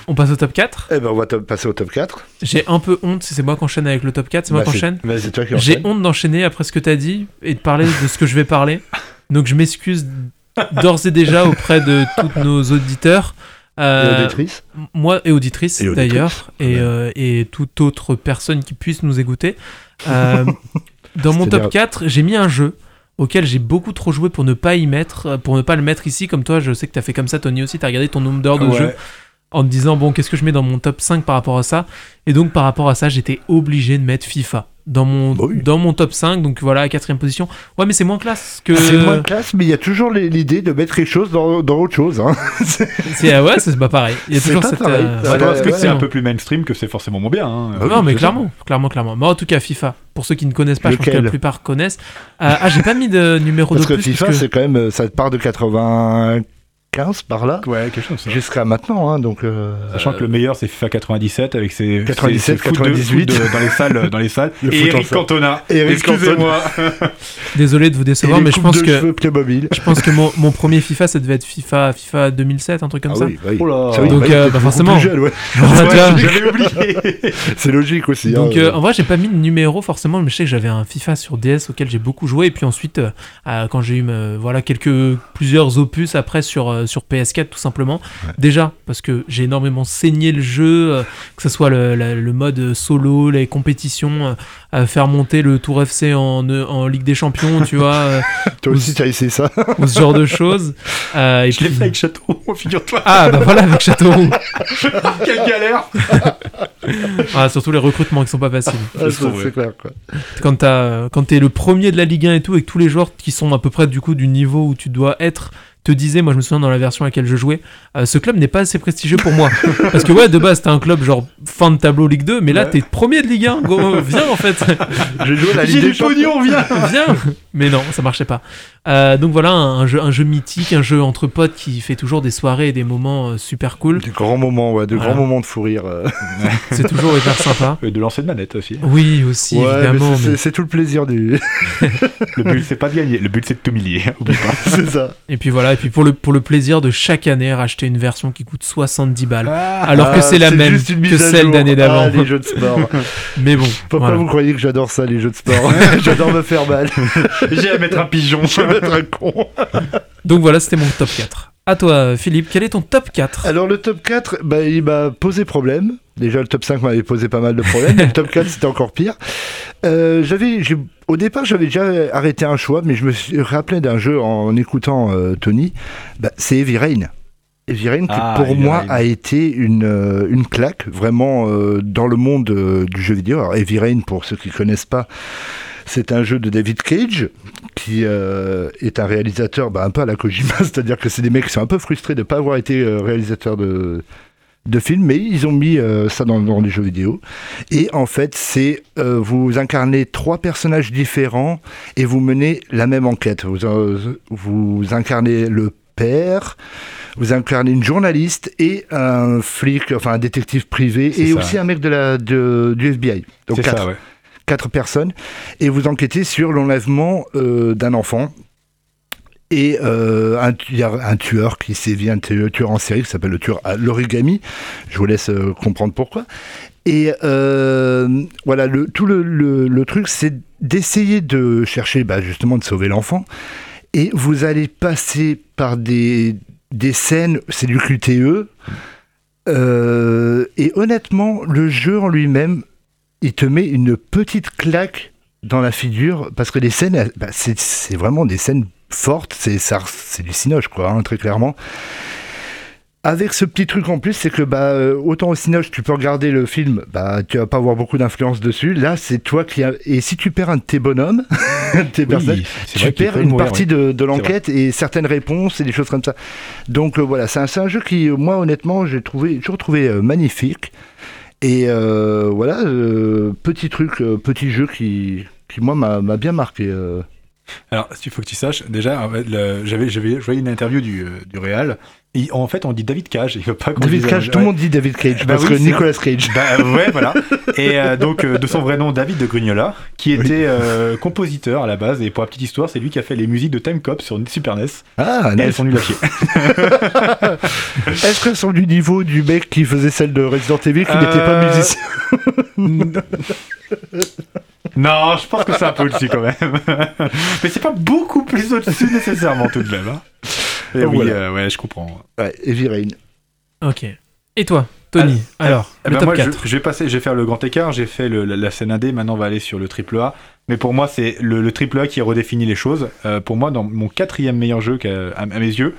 On passe au top 4. eh ben, on va passer au top 4. J'ai un peu honte si c'est moi qui enchaîne avec le top 4. C'est moi Bah, qui enchaîne. C'est toi qui J'ai honte d'enchaîner après ce que t'as dit et de parler de ce que je vais parler. Donc je m'excuse d'ores et déjà auprès de tous nos auditeurs. Et Euh, auditrice. moi et auditrices Et auditrices. d'ailleurs, et, euh, et toute autre personne qui puisse nous écouter. Euh, dans mon top 4, j'ai mis un jeu auquel j'ai beaucoup trop joué pour ne pas y mettre, pour ne pas le mettre ici. Comme toi, je sais que t'as fait comme ça, Tony aussi. T'as regardé ton nombre d'heures de Ouais. jeu en te disant bon, qu'est-ce que je mets dans mon top 5 par rapport à ça? Et donc par rapport à ça, j'étais obligé de mettre FIFA dans mon Bah oui. dans mon top 5. Donc voilà, à quatrième position. Ouais, mais c'est moins classe que. C'est moins classe, mais il y a toujours les- l'idée de mettre quelque chose dans, dans autre chose. Hein. C'est ah ouais, c'est pas pareil. Il y a C'est toujours cette. euh, Bah, parce que ouais, c'est un peu plus mainstream que c'est forcément moins bien. hein. Ah oui, non, mais clairement, clairement, clairement. Mais en tout cas, FIFA, pour ceux qui ne connaissent pas, je pense que Lequel la plupart connaissent. Euh, ah, j'ai pas mis de numéro Parce de que plus. FIFA, parce que- c'est quand même, euh, ça part de 95 par là, Ouais, quelque chose. jusqu'à maintenant. Hein, donc, euh, Sachant que le meilleur c'est FIFA 97 avec ses 97, ses- ses foot de- 98. foot de- dans les salles dans les salles Le et Eric. Cantona excusez-moi Désolé de vous décevoir, mais je pense de que cheveux Playmobil. je pense que mon, premier FIFA, ça devait être FIFA FIFA 2007, un truc comme Ah ça. oui, oui. Oh là. Donc, bah, il euh, bah, forcément. ouais. J'avais oublié C'est logique aussi. Donc hein, euh, en vrai j'ai pas mis de numéro forcément mais je sais que j'avais un FIFA sur DS auquel j'ai beaucoup joué et puis ensuite euh, euh, quand j'ai eu euh, voilà quelques plusieurs opus après sur euh, sur PS4 tout simplement. Déjà parce que j'ai énormément saigné le jeu, euh, que ce soit le, le mode solo, les compétitions, euh, à faire monter le Tour FC en, euh, en Ligue des Champions, tu vois, euh, Toi aussi, tu as essayé ça. ou ce genre de choses. Euh, et Je l'ai puis- fait avec Château, figure-toi. Ah bah voilà avec Châteauroux. Quelle galère Ah, surtout les recrutements qui sont pas faciles. Ah, c'est clair, quoi. quand t'as euh, quand t'es le premier de la Ligue 1 et tout avec tous les joueurs qui sont à peu près du coup du niveau où tu dois être te disais moi je me souviens dans la version à laquelle je jouais euh, ce club n'est pas assez prestigieux pour moi parce que ouais de base t'es un club genre fin de tableau Ligue 2 mais là Ouais. t'es premier de Ligue 1 go, viens en fait J'ai joué la Ligue du des pognon, viens viens mais non ça marchait pas Euh, donc voilà un, jeu un jeu mythique un jeu entre potes qui fait toujours des soirées et des moments euh, super cool Des grands moments, ouais, de Voilà. grands moments de fou rire. c'est toujours hyper sympa Et de lancer de manette aussi. oui aussi Ouais, évidemment c'est- mais- c'est- c'est tout le plaisir du. Le but, c'est pas de gagner, le but, c'est de t'humilier. Oublie pas. c'est ça. et puis voilà et puis pour le pour le plaisir de chaque année racheter une version qui coûte 70 balles Ah, alors que c'est la même que celle d'année d'avant. Ah, les jeux de sport. Mais bon, Pourquoi voilà. vous croyez que j'adore ça, les jeux de sport J'adore me faire mal. J'ai à mettre un pigeon. Je vais mettre un con. donc voilà, c'était mon top 4. À toi, Philippe, quel est ton top 4 Alors, le top 4, bah, il m'a posé problème. Déjà, le top 5 m'avait posé pas mal de problèmes. mais le top 4, c'était encore pire. Euh, j'avais, au départ, j'avais déjà arrêté un choix, mais je me suis rappelé d'un jeu en écoutant euh, Tony. Bah, c'est Heavy Rain. Heavy Rain, qui Ah, pour Heavy moi Rain. a été une, euh, une claque, vraiment euh, dans le monde euh, du jeu vidéo. Alors, Heavy Rain, pour ceux qui connaissent pas, c'est un jeu de David Cage, qui euh, est un réalisateur bah, un peu à la Kojima, c'est-à-dire que c'est des mecs qui sont un peu frustrés de ne pas avoir été euh, réalisateurs de, de films, mais ils ont mis euh, ça dans, dans les jeux vidéo. Et en fait, c'est euh, vous incarnez trois personnages différents et vous menez la même enquête. Vous, euh, vous incarnez le père, vous incarnez une journaliste et un flic, enfin un détective privé, et ça. aussi un mec de la, de, du FBI. Donc quatre ça, ouais. Quatre personnes et vous enquêtez sur l'enlèvement euh, d'un enfant. Et euh, il y a un tueur qui sévit, un tu- tueur en série qui s'appelle le tueur à l'origami. Je vous laisse euh, comprendre pourquoi. Et euh, voilà, le, tout le, truc, c'est d'essayer de chercher bah, justement de sauver l'enfant. Et vous allez passer par des, des scènes, c'est du QTE. Euh, et honnêtement, le jeu en lui-même, il te met une petite claque dans la figure parce que les scènes, bah, c'est vraiment des scènes fortes, c'est ça- c'est du cinoche quoi, hein, très clairement. Avec ce petit truc en plus, c'est que bah, euh, autant au cinoche, tu peux regarder le film, bah, tu vas pas avoir beaucoup d'influence dessus. Là, c'est toi qui. Et si tu perds un de tes bonhommes, tes personnages, c'est tu perds une mourir, partie oui. de, de l'enquête et certaines réponses et des choses comme ça. Donc euh, voilà, c'est un, jeu qui, euh, moi honnêtement, j'ai trouvé, toujours trouvé euh, magnifique. Et euh, voilà, euh, petit truc, euh, petit jeu qui, qui moi m'a m'a bien marqué. Euh. Alors, il faut que tu saches, déjà, j'avais, j'avais, je voyais une interview du, euh, du Real, et en fait, on dit David Cage, il veut pas David dise- Cage, tout le monde dit David Cage Bah parce oui, que Nicolas Cage. Bah ouais, voilà. Et euh, donc, euh, de son vrai nom, David de Grignola, qui était euh, compositeur à la base, et pour la petite histoire, c'est lui qui a fait les musiques de Time Cop sur Super NES, Ah, et elles nice. sont nulles à chier. Est-ce qu'elles sont du niveau du mec qui faisait celle de Resident Evil qui Euh, n'était pas musicien Non, je pense que c'est un peu au-dessus quand même. Mais c'est pas beaucoup plus au-dessus nécessairement tout de même. Hein. Et oui, Voilà. euh, ouais, je comprends. Ouais, Heavy Rain. Ok. Et toi, Tony Alors, Eh le ben top moi, 4. Je, je vais passer, je vais faire le grand écart. J'ai fait le- la, la scène indé. Maintenant, on va aller sur le triple A. Mais pour moi, c'est le, le triple A qui redéfinit les choses. Euh, pour moi, dans mon quatrième meilleur jeu à mes yeux,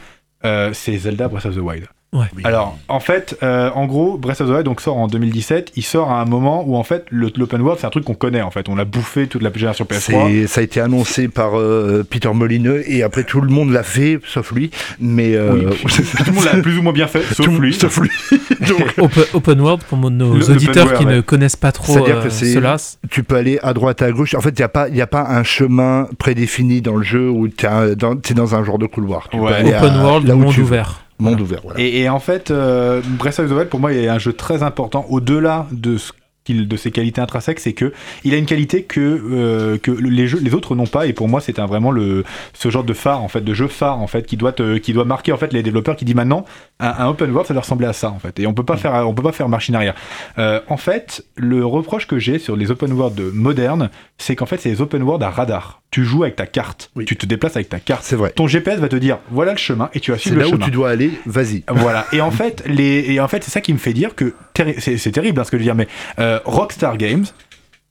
euh, c'est Zelda Breath of the Wild. Ouais. Alors, en fait, euh, en gros, Breath of the Wild donc, sort en 2017. Il sort à un moment où, en fait, le- l'open world, c'est un truc qu'on connaît. En fait, on l'a bouffé toute la génération PS3. C'est- Ça a été annoncé par euh, Peter Molineux et après tout le monde l'a fait, sauf lui. Mais euh, Oui, tout le monde l'a plus ou moins bien fait, sauf tout- lui. sauf lui. Donc, Open, open world pour nos Le- auditeurs qui ne connaissent pas trop C'est-à-dire euh, que c'est- cela. tu peux aller à droite, à gauche. En fait, il n'y a, pas- y a pas un chemin prédéfini dans le jeu où tu es dans, t'es dans un genre de couloir. Tu peux Ouais. aller Open à- world, là où monde tu ouvert. Monde ouvert, voilà. Et, et en fait, euh, Breath of the Wild, pour moi, il est un jeu très important. Au-delà de ce qu'il- de ses qualités intrinsèques, c'est que il a une qualité que euh, que les jeux, les autres n'ont pas. Et pour moi, c'est un vraiment le ce genre de phare en fait, de jeu phare en fait, qui doit te- qui doit marquer en fait les développeurs, qui dit maintenant un, un open world, ça doit ressembler à ça en fait. Et on peut pas faire on peut pas faire marche arrière. Euh, en fait, le reproche que j'ai sur les open world modernes, c'est qu'en fait, c'est les open world à radar. tu joues avec ta carte. Oui. Tu te déplaces avec ta carte. C'est vrai. Ton GPS va te dire voilà le chemin et tu vas C'est suivre le là où chemin. tu dois aller, vas-y. Voilà. Et en fait, les, et en fait, c'est ça qui me fait dire que terri- c'est c'est terrible hein, ce que je veux dire, mais euh, Rockstar Games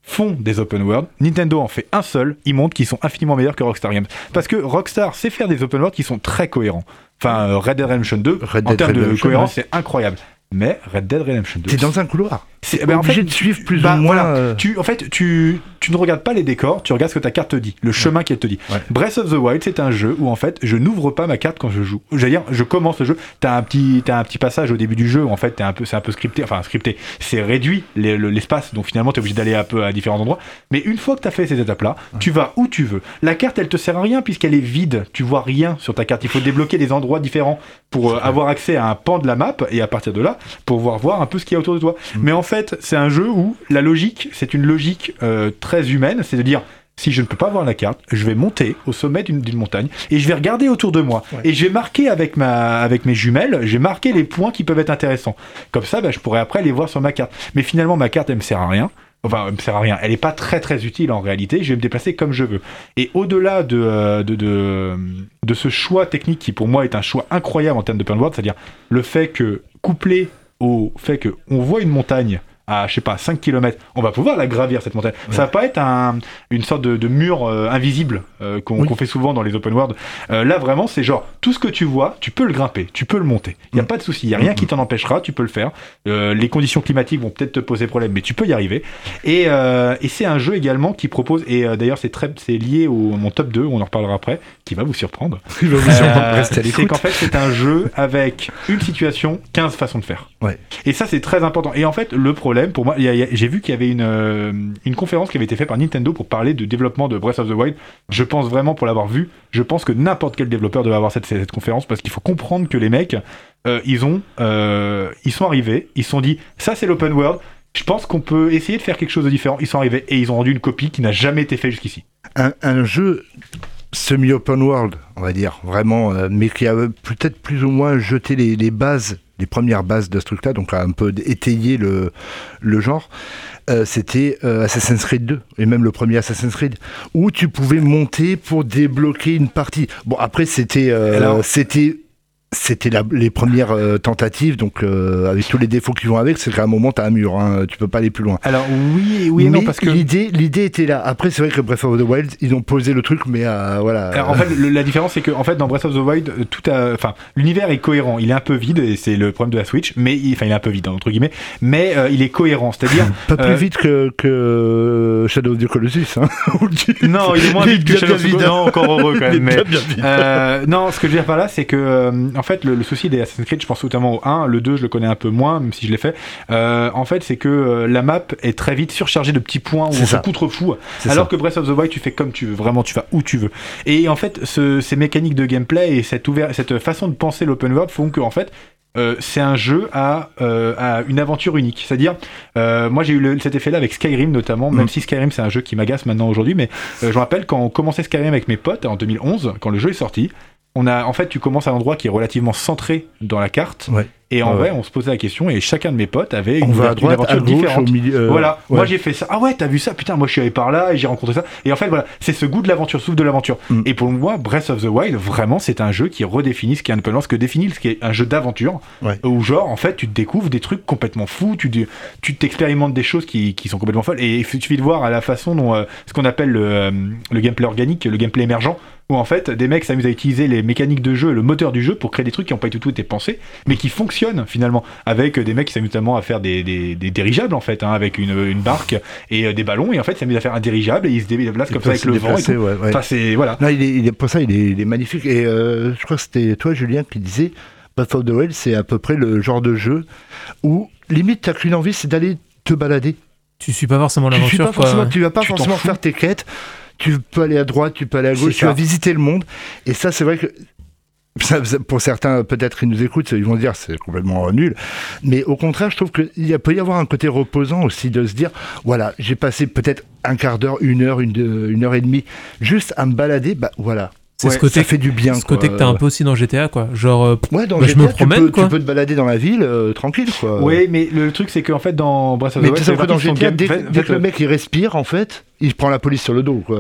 font des open world. Nintendo en fait un seul. Ils montrent qu'ils sont infiniment meilleurs que Rockstar Games. Parce que Rockstar sait faire des open world qui sont très cohérents. Enfin, euh, Red Dead Redemption 2, Red en termes de cohérence, ouais. c'est incroyable. Mais Red Dead Redemption 2, T'es dans un couloir. c'est en obligé fait, de suivre plus bah, ou moins. voilà. euh, tu, en fait, tu, tu ne regardes pas les décors, tu regardes ce que ta carte te dit, le chemin qu'elle te dit. Ouais. Breath of the Wild, c'est un jeu où en fait, je n'ouvre pas ma carte quand je joue. J'allais dire, je commence le jeu. T'as un petit, t'as un petit passage au début du jeu où en fait, t'es un peu, c'est un peu scripté, enfin scripté. C'est réduit les- le- l'espace, donc finalement, t'es obligé d'aller un peu à différents endroits. Mais une fois que t'as fait ces étapes-là, tu vas où tu veux. La carte, elle te sert à rien puisqu'elle est vide. Tu vois rien sur ta carte. Il faut débloquer des endroits différents pour euh, avoir accès à un pan de la map et à partir de là, pour voir un peu ce qu'il y a autour de toi. Mais en fait, c'est un jeu où la logique, c'est une logique euh, très humaine, c'est de dire si je ne peux pas voir la carte, je vais monter au sommet d'une montagne et je vais regarder autour de moi et je vais marquer avec ma avec mes jumelles, j'ai marqué les points qui peuvent être intéressants. Comme ça, bah, je pourrais après les voir sur ma carte. Mais finalement, ma carte, elle me sert à rien. Enfin, elle me sert à rien. Elle n'est pas très très utile en réalité. Je vais me déplacer comme je veux. Et au-delà de, euh, de, de, de ce choix technique qui pour moi est un choix incroyable en termes de open world, c'est-à-dire le fait que couplé au fait que on voit une montagne à, je sais pas, 5 km, on va pouvoir la gravir cette montagne. Ça va pas être un, une sorte de, de mur euh, invisible euh, qu'on Oui. fait souvent dans les open world. Euh, là, vraiment, c'est genre, tout ce que tu vois, tu peux le grimper, tu peux le monter. Il n'y a Mm. pas de souci, il n'y a rien Mm. qui t'en empêchera, tu peux le faire. Les conditions climatiques vont peut-être te poser problème, mais tu peux y arriver. Et, et c'est un jeu également qui propose, et d'ailleurs, c'est très c'est lié au mon top 2, on en reparlera après, qui va vous surprendre. C'est qu'en fait, c'est un jeu avec une situation, 15 façons de faire. Ouais. Et ça, c'est très important. Et en fait, le problème, pour moi, j'ai vu qu'il y avait une, euh, une conférence qui avait été faite par Nintendo pour parler de développement de Breath of the Wild. Je pense vraiment, pour l'avoir vu, je pense que n'importe quel développeur devait avoir cette, cette conférence parce qu'il faut comprendre que les mecs, euh, ils ont, euh, ils sont arrivés, ils se sont dit, ça c'est l'open world. Je pense qu'on peut essayer de faire quelque chose de différent. Ils sont arrivés et ils ont rendu une copie qui n'a jamais été faite jusqu'ici. un, jeu semi-open world, on va dire, vraiment, mais qui a peut-être plus ou moins jeté les bases, les premières bases de ce truc-là, donc un peu étayé le, le genre. Euh, C'était euh, Assassin's Creed 2, et même le premier Assassin's Creed, où tu pouvais monter pour débloquer une partie. Bon, après, c'était euh, c'était c'était les premières euh, tentatives, donc euh, avec tous les défauts qui vont avec, c'est qu'à un moment, tu as un mur, hein, tu peux pas aller plus loin. Alors oui, oui mais non parce que l'idée, l'idée était là. Après, c'est vrai que Breath of the Wild, ils ont posé le truc, mais euh, voilà. Alors, en fait, le- la différence, c'est que en fait, dans Breath of the Wild, tout a, enfin, l'univers est cohérent. Il est un peu vide, et c'est le problème de la Switch, mais il, enfin, il est un peu vide entre guillemets, mais il est cohérent. C'est-à-dire, pas plus vite que, que Shadow of the Colossus. Hein, non, il est moins vide que Shadow of the vide. Non, encore heureux quand même. Mais, bien, bien vide. non, ce que je veux dire par là, c'est que, en fait, le, le souci des Assassin's Creed, je pense notamment au 1, le 2, je le connais un peu moins, même si je l'ai fait. Euh, en fait, c'est que euh, la map est très vite surchargée de petits points où on se contrefou. Alors ça. que Breath of the Wild, tu fais comme tu veux, vraiment, tu vas où tu veux. Et en fait, ce- ces mécaniques de gameplay et cette, ouvert- cette façon de penser l'open world font que, en fait, euh, c'est un jeu à, euh, à une aventure unique. C'est-à-dire, euh, moi j'ai eu le- cet effet-là avec Skyrim notamment, même Mm. si Skyrim c'est un jeu qui m'agace maintenant aujourd'hui, mais je me rappelle quand on commençait Skyrim avec mes potes en 2011, quand le jeu est sorti, on a, en fait, tu commences à un endroit qui est relativement centré dans la carte, Ouais. et en Ouais, vrai, on se posait la question, et chacun de mes potes avait On une, va à une droite, à aventure gauche, différente. au milieu. euh, Voilà, ouais. moi j'ai fait ça. Ah ouais, t'as vu ça? Putain, moi je suis allé par là et j'ai rencontré ça. Et en fait, voilà, c'est ce goût de l'aventure, souffle de l'aventure. Mm. Et pour moi, Breath of the Wild, vraiment, c'est un jeu qui redéfinit ce qu'est un open world, ce que définit ce qu'est un jeu d'aventure. Ouais. Où genre, en fait, tu te découvres des trucs complètement fous, tu t'expérimentes des choses qui, qui sont complètement folles. Et il suffit de voir à la façon dont euh, ce qu'on appelle le, euh, le gameplay organique, le gameplay émergent, où en fait, des mecs s'amusent à utiliser les mécaniques de jeu, et le moteur du jeu pour créer des trucs qui n'ont pas du tout été pensés, mais qui fonctionnent finalement, avec des mecs qui s'amusent notamment à faire des, des, des dirigeables en fait, hein, avec une, une barque et euh, des ballons, et en fait, ils s'amusent à faire un dirigeable et ils se déplacent comme ça avec le vent. Et déplacer, tout. ouais, ouais. Enfin, c'est voilà. Non, il est, il est- pour ça, il est, il est magnifique. Et euh, je crois que c'était toi, Julien, qui disait Breath of the Wild, c'est à peu près le genre de jeu où limite, t'as qu'une envie, c'est d'aller te balader. Tu suis pas forcément Tu suis l'aventure, pas quoi. tu vas pas Tu forcément faire tes quêtes. Tu peux aller à droite, tu peux aller à gauche, tu vas visiter le monde. Et ça, c'est vrai que ça- pour certains, peut-être, ils nous écoutent, ils vont dire c'est complètement nul. Mais au contraire, je trouve qu'il peut y avoir un côté reposant aussi de se dire voilà, j'ai passé peut-être un quart d'heure, une heure, une, une heure et demie, juste à me balader. Bah voilà, C'est ce Ouais, côté, ça fait du bien. ce côté que t'as un peu aussi dans GTA, quoi. Genre, euh, Ouais, dans Bah, je GTA, me tu promène, peux- quoi. Tu peux te balader dans la ville euh, tranquille, quoi. Oui, mais le truc c'est qu'en fait dans Breath of the Wild, tu c'est que dans GTA, dès, que le mec il respire, en fait, il prend la police sur le dos. Quoi.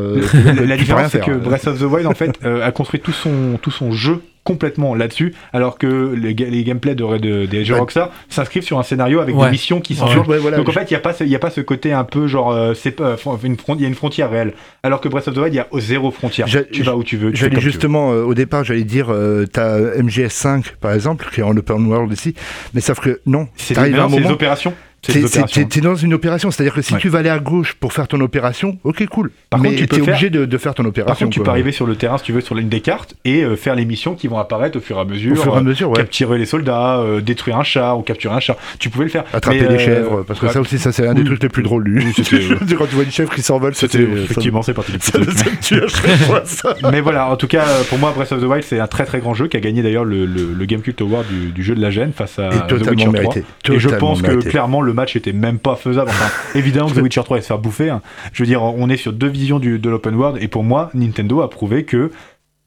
la Tu différence, c'est que Breath of the Wild, en fait, euh, a construit tout son, tout son jeu complètement là-dessus, alors que les, ga- les gameplays de, de- des jeux Ouais. Rockstar s'inscrivent sur un scénario avec Ouais. des missions qui sont Ouais. sur- Ouais, voilà. Donc en fait, il n'y a, pas ce- il y a pas ce côté un peu genre, euh, c'est pas, enfin, une il y a une frontière réelle. Alors que Breath of the Wild, il y a zéro frontière. Tu vas où tu veux. tu J'allais comme tu veux. justement, euh, au départ, j'allais dire, euh, t'as MGS5 par exemple, qui est en open world ici, mais sauf que non, C'est des, non, un moment. des opérations. T'es- dans une opération, c'est-à-dire que si Ouais. tu vas aller à gauche pour faire ton opération, ok cool. Par mais contre, tu faire- obligé de, de faire ton opération. Par contre, tu peux arriver sur le terrain si tu veux sur l'une des cartes et euh, faire les missions qui vont apparaître au fur et à mesure. au fur et à euh, mesure, ouais. Capturer les soldats, euh, détruire un char ou capturer un char. Tu pouvais le faire. Attraper Mais, des euh, chèvres, parce que ça aussi, ça c'est un des trucs les plus drôles. C'était- Quand tu vois une chèvre qui s'envole, C'était effectivement c'est parti du. Mais voilà, en tout cas, pour moi, Breath of the Wild, c'est un très très grand jeu qui a gagné d'ailleurs le, Game Award du, du jeu de la gêne face à The Witcher 3. mérité. Et je pense que clairement le match était même pas faisable. Enfin, évidemment que The Witcher 3 allait se faire bouffer. hein. Je veux dire, on est sur deux visions du, de l'open world et pour moi, Nintendo a prouvé que,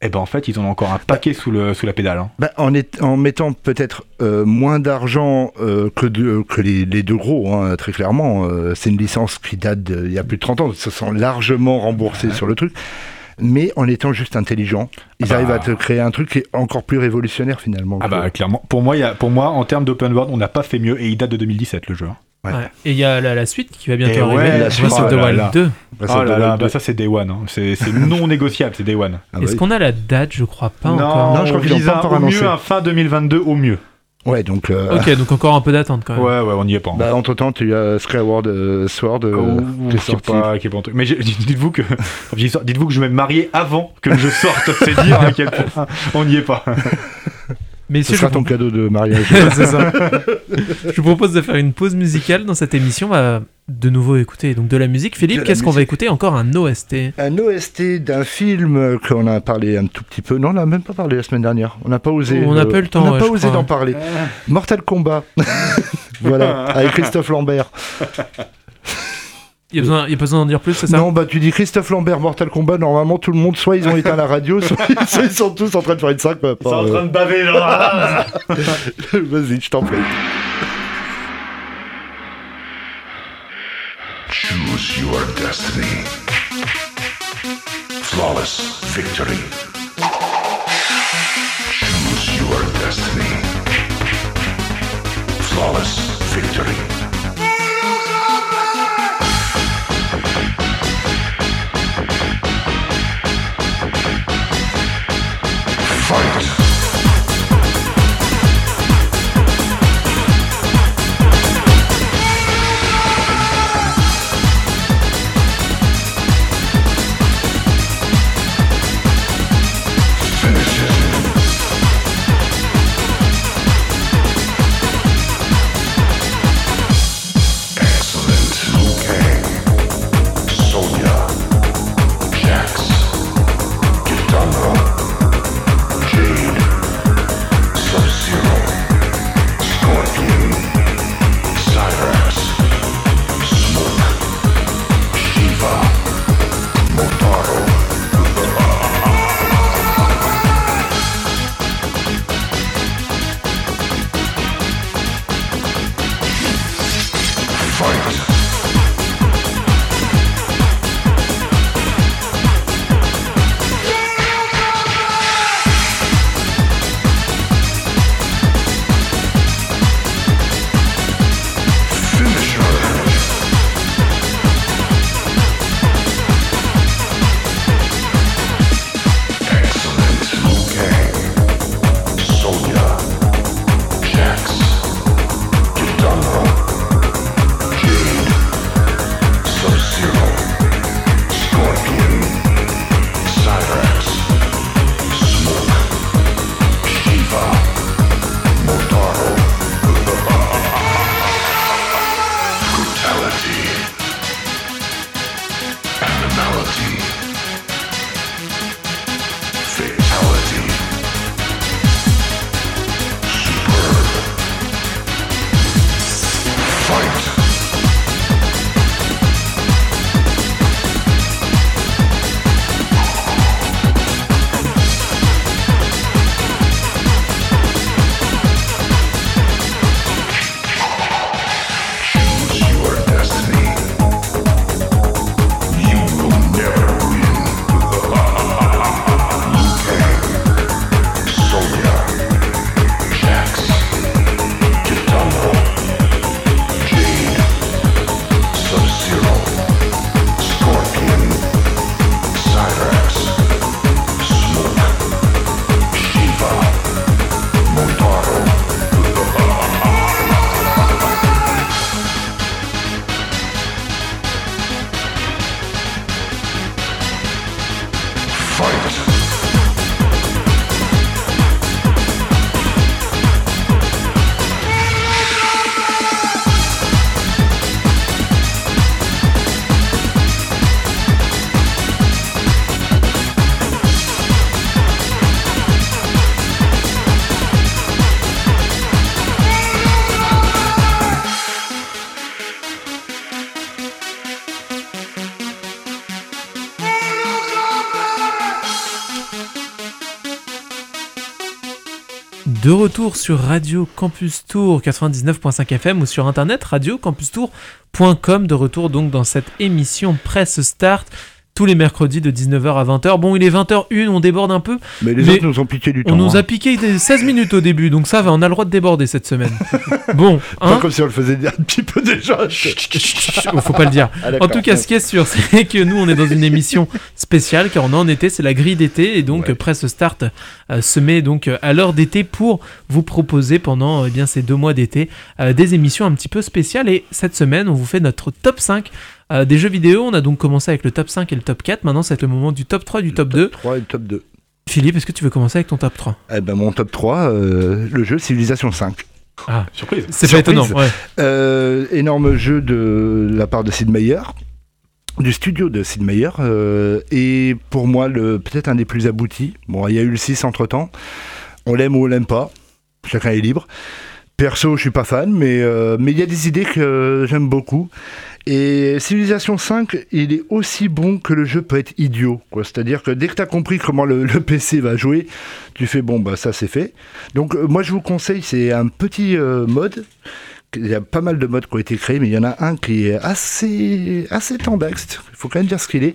eh ben en fait, ils ont encore un paquet sous, le, sous la pédale. hein. Bah, en, est- en mettant peut-être euh, moins d'argent euh, que, de- que les, les deux gros, hein, très clairement. euh, c'est une licence qui date d'il y a plus de 30 ans, ils se sont largement remboursés sur le truc. Mais en étant juste intelligent, ils Ah bah. arrivent à te créer un truc qui est encore plus révolutionnaire finalement. Ah bah clairement. Pour moi, il y a, pour moi, en termes d'open world, on n'a pas fait mieux et il date de 2017 le jeu. Ouais. Ouais. Et il y a la, la suite qui va bientôt Et arriver, ouais, la Breath suite. of the Oh là Wild là. 2. Bah, ça oh là là, être- bah ça c'est Day One. hein. C'est non négociable, c'est Day One. Ah bah Est-ce oui. qu'on a la date Je crois pas non, encore. Non, je crois qu'ils pas un- encore au annoncé. mieux un fin 2022 au mieux. Ouais, donc. euh, Ok, donc encore un peu d'attente quand même. Ouais, ouais, on n'y est pas. hein. Bah, entre temps, tu as Skyward euh, Sword euh, Oh, qui est sorti. pas, qui est pas un truc. Mais dites-vous que, dites-vous que je vais me marier avant que le jeu sorte. C'est dire à quel point on n'y est pas. Mais Ce si sera je, ton cadeau de mariage. C'est ça. je vous propose de faire une pause musicale dans cette émission. On va de nouveau écouter donc de la musique. Philippe, la qu'est-ce qu'on va écouter Encore un OST. Un OST d'un film qu'on a parlé un tout petit peu. Non, on n'a même pas parlé la semaine dernière. On n'a pas osé. On n'a euh, pas eu le temps, On n'a ouais, pas je osé d'en parler. Mortal Kombat. voilà, avec Christophe Lambert. Il y a pas besoin d'en dire plus, c'est ça? Non, bah tu dis Christophe Lambert, Mortal Kombat. Normalement, tout le monde, soit ils ont éteint la radio, soit soit ils sont tous en train de faire une sac. bah, pas, euh, de baver là. Vas-y, je t'en prie. Choose your destiny. Flawless victory. Choose your destiny. Flawless victory. De retour sur Radio Campus Tour 99.5 FM ou sur internet radiocampustour.com. De retour donc dans cette émission Presse Start tous les mercredis de 19h à 20h. Bon, il est 20h01, on déborde un peu. Mais les Mais autres nous ont piqué du temps. On nous hein. a piqué des 16 minutes au début, donc ça va, on a le droit de déborder cette semaine. bon, Pas hein comme si on le faisait un petit peu déjà. Faut pas le dire. Ah, En tout cas, ce qui est sûr, c'est que nous, on est dans une émission spéciale car on est en été, c'est la grille d'été et donc Ouais. Presse Start euh, se met donc euh, à l'heure d'été pour vous proposer pendant euh, eh bien ces deux mois d'été euh, des émissions un petit peu spéciales et cette semaine, on vous fait notre top 5 euh, des jeux vidéo. On a donc commencé avec le top 5 et le top 4. Maintenant, c'est le moment du top 3 du top 2. 3 et le top 2. Philippe, est-ce que tu veux commencer avec ton top 3 Eh ben, mon top 3, euh, le jeu Civilization 5. Ah, Surprise. c'est pas étonnant. ouais. Euh, énorme jeu de la part de Sid Meier, du studio de Sid Meier, euh, et pour moi, le peut-être un des plus aboutis. Bon, il y a eu le 6 entre temps. On l'aime ou on l'aime pas. Chacun est libre. Perso, je suis pas fan, mais euh, mais il y a des idées que j'aime beaucoup. Et Civilization 5, il est aussi bon que le jeu peut être idiot. quoi. C'est-à-dire que dès que tu as compris comment le, le PC va jouer, tu fais bon, bah ça c'est fait. Donc euh, moi je vous conseille, c'est un petit euh, mode. Il y a pas mal de modes qui ont été créés, mais il y en a un qui est assez, assez tendax. Il faut quand même dire ce qu'il est.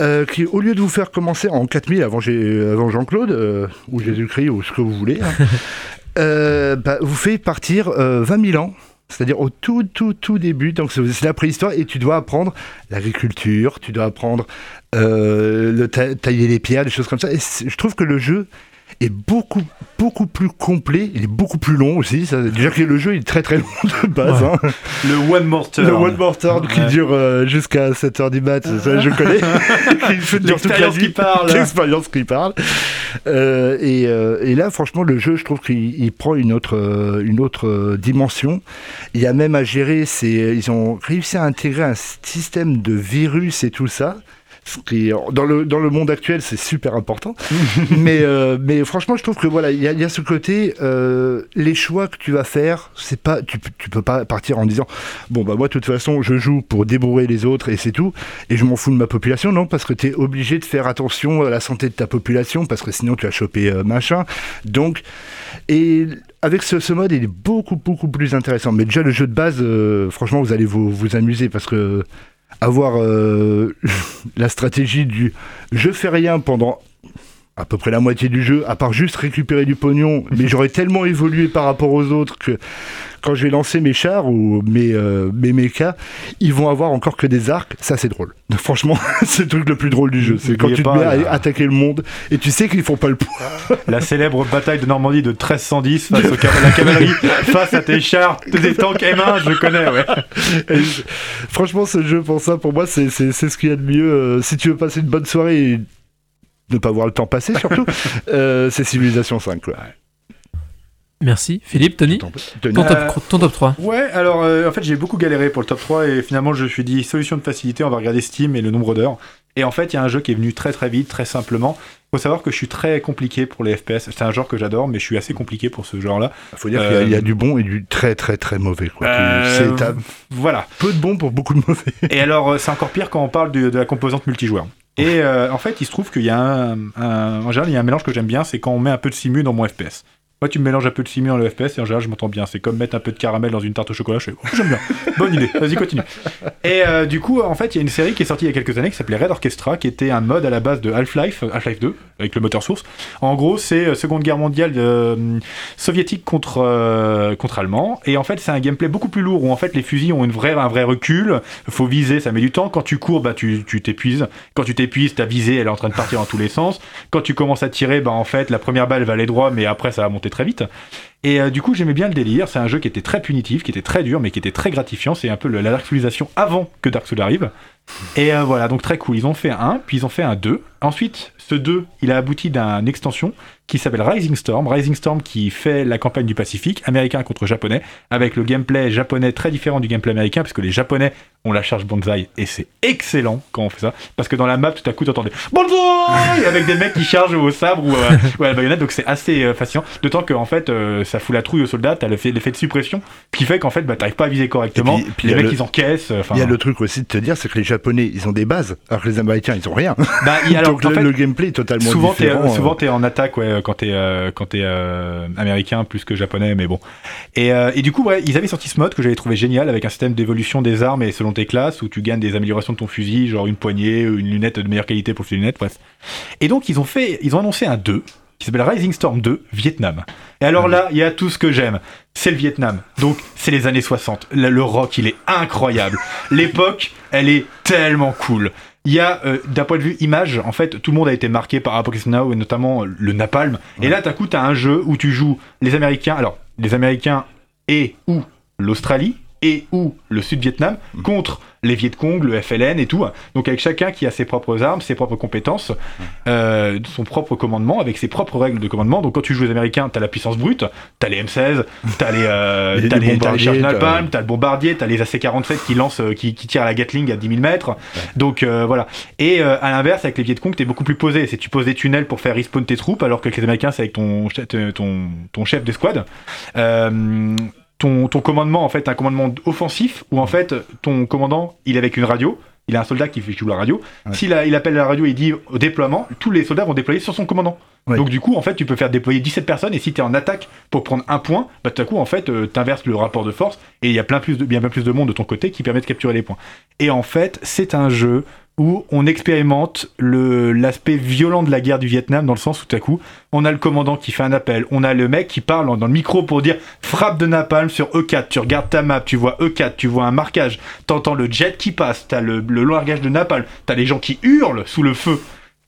Euh, qui, au lieu de vous faire commencer en 4000 avant, Jean-Claude, ou Jésus-Christ, ou ce que vous voulez, hein, bah, vous fait partir euh, 20 000 ans. C'est-à-dire au tout, tout, tout début. Donc c'est la préhistoire et tu dois apprendre l'agriculture, tu dois apprendre euh, le ta- tailler les pierres, des choses comme ça. Et je trouve que le jeu est beaucoup, beaucoup plus complet. Il est beaucoup plus long aussi. Ça, déjà que le jeu est très, très long de base. Ouais. hein. Le One More Turn. Le One More Turn qui Ouais. dure euh, jusqu'à 7h du mat, ça je connais. L'expérience qui parle. L'expérience qui parle. Euh, et, euh, et là, franchement, le jeu, je trouve qu'il il prend une autre, euh, une autre dimension. Il y a même à gérer, c'est, ils ont réussi à intégrer un système de virus et tout ça. Dans, le, dans le monde actuel, c'est super important. mais, euh, mais franchement, je trouve que voilà, il y, a- ce côté, euh, les choix que tu vas faire, c'est pas, tu, tu peux pas partir en disant, bon bah moi de toute façon, je joue pour débourrer les autres et c'est tout, et je m'en fous de ma population, non, parce que tu es obligé de faire attention à la santé de ta population, parce que sinon tu vas choper euh, machin. Donc, et avec ce, mode, il est beaucoup beaucoup plus intéressant. Mais déjà le jeu de base, franchement, vous allez vous, vous amuser parce que avoir euh, la stratégie du je fais rien pendant à peu près la moitié du jeu, à part juste récupérer du pognon, mais j'aurais tellement évolué par rapport aux autres que quand je vais lancer mes chars ou mes, euh, mes mechas, ils vont avoir encore que des arcs, ça c'est drôle. Franchement, c'est le truc le plus drôle du jeu. C'est quand tu te pas, mets à attaquer le monde et tu sais qu'ils font pas le poids. La célèbre bataille de Normandie de 1310 face à la cavalerie, face à tes chars, des tanks M1, je connais, ouais. Je- franchement, ce jeu, pour ça, pour moi, c'est c'est- c'est ce qu'il y a de mieux. Euh, si tu veux passer une bonne soirée et ne pas voir le temps passer, surtout, euh, c'est Civilization 5. Quoi. Merci. Philippe, Tony ton top, ton top 3. Ouais, alors euh, en fait j'ai beaucoup galéré pour le top 3 et finalement je me suis dit solution de facilité, on va regarder Steam et le nombre d'heures. Et en fait il y a un jeu qui est venu très très vite, très simplement. Faut savoir que je suis très compliqué pour les FPS. C'est un genre que j'adore, mais je suis assez compliqué pour ce genre-là. faut dire qu'il y a- il y, a euh, du bon et du très très très mauvais. Quoi. Euh, Voilà. peu de bon pour beaucoup de mauvais. Et alors, c'est encore pire quand on parle de, de la composante multijoueur. Et euh, en fait, il se trouve qu'il y a un, un- En général, il y a un mélange que j'aime bien, c'est quand on met un peu de simu dans mon FPS. Moi, tu me mélanges un peu de simu dans le FPS et en général, je m'entends bien. C'est comme mettre un peu de caramel dans une tarte au chocolat. Je fais, oh, j'aime bien. Bonne idée. Vas-y, continue. Et euh, du coup, en fait, il y a une série qui est sortie il y a quelques années qui s'appelait Red Orchestra, qui était un mode à la base de Half-Life, euh, Half-Life 2, avec le moteur source. En gros, c'est euh, Seconde Guerre mondiale soviétique contre, contre allemand. Et en fait, c'est un gameplay beaucoup plus lourd où en fait les fusils ont une vraie, un vrai recul. Faut viser, ça met du temps. Quand tu cours, bah, tu tu t'épuises. Quand tu t'épuises, ta visée, elle est en train de partir dans tous les sens. Quand tu commences à tirer, bah, en fait, la première balle va aller droit, mais après, ça va monter très vite. Et euh, du coup, j'aimais bien le délire. C'est un jeu qui était très punitif, qui était très dur, mais qui était très gratifiant. C'est un peu la Dark Soulisation avant que Dark Souls arrive. Et euh, voilà, donc très cool. Ils ont fait un, puis ils ont fait un 2. Ensuite, ce 2, il a abouti d'une extension qui s'appelle Rising Storm. Rising Storm qui fait la campagne du Pacifique, américain contre japonais, avec le gameplay japonais très différent du gameplay américain, parce que les japonais ont la charge bonsaï, et c'est excellent quand on fait ça, parce que dans la map, tout à coup, t'entendais bonsaï avec des mecs qui chargent au sabre ou, euh, ou à la baïonnette, donc c'est assez euh, fascinant. D'autant que en fait, euh, ça fout la trouille aux soldats, t'as l'effet l'effet de suppression, qui fait qu'en fait, bah, t'arrives pas à viser correctement, Et puis- puis les mecs le- ils encaissent. euh, Il y a le truc aussi de te dire, c'est que les Japonais, ils ont des bases, alors que les Américains, ils ont rien. bah, alors, Donc en le, fait, le gameplay est totalement souvent différent. souvent euh. t'es en attaque ouais quand t'es euh, quand t'es euh, américain plus que japonais mais bon. Et, euh, et du coup ouais ils avaient sorti ce mode que j'avais trouvé génial avec un système d'évolution des armes et selon tes classes où tu gagnes des améliorations de ton fusil genre une poignée une lunette de meilleure qualité pour les lunettes bref. Et donc ils ont fait ils ont annoncé un 2 qui s'appelle Rising Storm 2 Vietnam. Et alors là il y a tout ce que j'aime. C'est le Vietnam. Donc c'est les années 60 le, le rock il est incroyable. L'époque elle est tellement cool il y a, euh, d'un point de vue image, en fait, tout le monde a été marqué par Apocalypse Now et notamment euh, le napalm. Et là, d'un coup, t'as un jeu où tu joues les Américains, alors les Américains et ou l'Australie et ou le Sud-Vietnam contre les Viet Cong, le FLN et tout. Donc avec chacun qui a ses propres armes, ses propres compétences, euh, son propre commandement, avec ses propres règles de commandement. Donc quand tu joues les Américains, t'as la puissance brute, t'as les M16, t'as les, euh, Les- t'as les les, t'as les bombardiers, charges t'as- napalm, t'as le bombardier, t'as les AC-47 qui lancent, euh, qui, qui tirent à la Gatling à 10 000 mètres. Donc euh, voilà. Et à l'inverse, avec les Viet Cong, t'es beaucoup plus posé. C'est tu poses des tunnels pour faire respawn tes troupes, alors que avec les Américains, c'est avec ton, chef- ton, ton chef d'escouade. Euh, ton, ton commandement, en fait, un commandement offensif où en fait, ton commandant, il est avec une radio. Il a un soldat qui joue la radio. Ouais. S'il il appelle la radio et il dit au déploiement, tous les soldats vont déployer sur son commandant. Ouais. Donc du coup, en fait, tu peux faire déployer 17 personnes et si tu es en attaque pour prendre un point, bah tout à coup, en fait, tu t'inverses le rapport de force et il y a plein plus de, bien plus de monde de ton côté qui permet de capturer les points. Et en fait, c'est un jeu où on expérimente le l'aspect violent de la guerre du Vietnam dans le sens où tout à coup, on a le commandant qui fait un appel, on a le mec qui parle dans le micro pour dire frappe de napalm sur E4, tu regardes ta map, tu vois E4, tu vois un marquage, t'entends le jet qui passe, t'as le, le largage de napalm, t'as les gens qui hurlent sous le feu,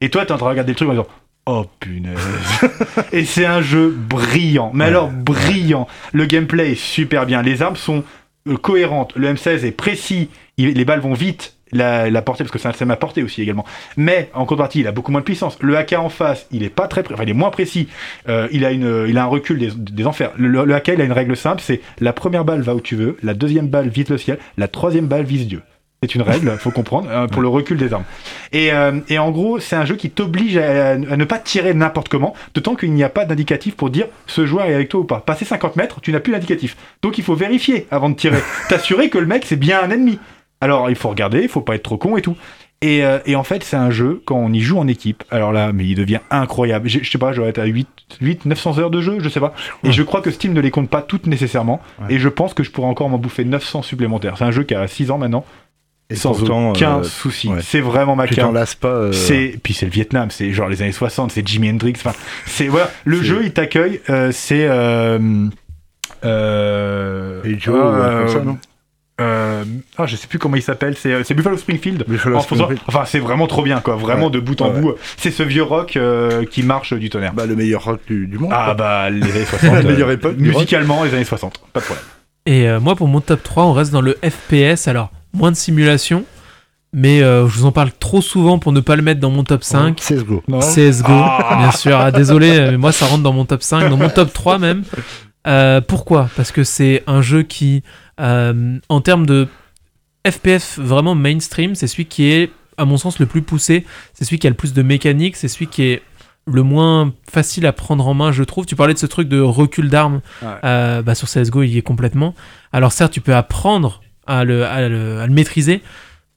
et toi t'es en train de regarder le truc en disant Oh punaise Et c'est un jeu brillant, mais alors brillant. Le gameplay est super bien, les armes sont euh, cohérentes, le M16 est précis, les balles vont vite, la, la portée, parce que c'est un à portée aussi également. Mais en contrepartie, il a beaucoup moins de puissance. Le AK en face, il est pas très, enfin, il est moins précis. Euh, il a une, il a un recul des, enfers. Le AK, il a une règle simple, c'est la première balle va où tu veux, la deuxième balle vise le ciel, la troisième balle vise Dieu. C'est une règle, faut comprendre, euh, pour le recul des armes. Et, euh, et en gros, c'est un jeu qui t'oblige à, à ne pas tirer n'importe comment, d'autant qu'il n'y a pas d'indicatif pour dire ce joueur est avec toi ou pas. Passer 50 mètres, tu n'as plus d'indicatif. Donc il faut vérifier avant de tirer. T'assurer que le mec c'est bien un ennemi. Alors il faut regarder, il faut pas être trop con et tout. Et, euh, et en fait, c'est un jeu, quand on y joue en équipe, alors là, mais il devient incroyable. Je, je sais pas, j'aurais été à 8, 8, 900 heures de jeu, je sais pas. Et je crois que Steam ne les compte pas toutes nécessairement. Ouais. Et je pense que je pourrais encore m'en bouffer 900 supplémentaires. C'est un jeu qui a 6 ans maintenant, Et sans pourtant, aucun euh, souci. ouais. C'est vraiment ma tu carte. t'en lasses pas. euh, C'est puis c'est le Vietnam, c'est genre les années 60, c'est Jimi Hendrix. Enfin, c'est voilà, le jeu il t'accueille, euh, c'est euh, euh, Et Joe, euh, comme ça, non euh, ah, je sais plus comment il s'appelle, c'est euh, Buffalo Springfield. Buffalo En faisant- Springfield. enfin, c'est vraiment trop bien, quoi. Vraiment Ouais. de bout en Ouais, bout. C'est ce vieux rock euh, qui marche du tonnerre. Bah, le meilleur rock du, du monde. ah quoi. bah les années 60. La meilleure époque musicalement, les années 60. Pas de problème. Et euh, moi, pour mon top 3, on reste dans le FPS. Alors, moins de simulation, mais euh, je vous en parle trop souvent pour ne pas le mettre dans mon top 5. CSGO. CSGO, bien sûr. Ah, désolé, mais moi, ça rentre dans mon top 5, dans mon top 3 même. Euh, pourquoi? Parce que c'est un jeu qui, euh, en termes de FPS vraiment mainstream, c'est celui qui est, à mon sens, le plus poussé. C'est celui qui a le plus de mécanique. C'est celui qui est le moins facile à prendre en main, je trouve. Tu parlais de ce truc de recul d'armes. Ouais. Euh, bah, sur CSGO, il y est complètement. Alors, certes, tu peux apprendre à le, à le, à le maîtriser.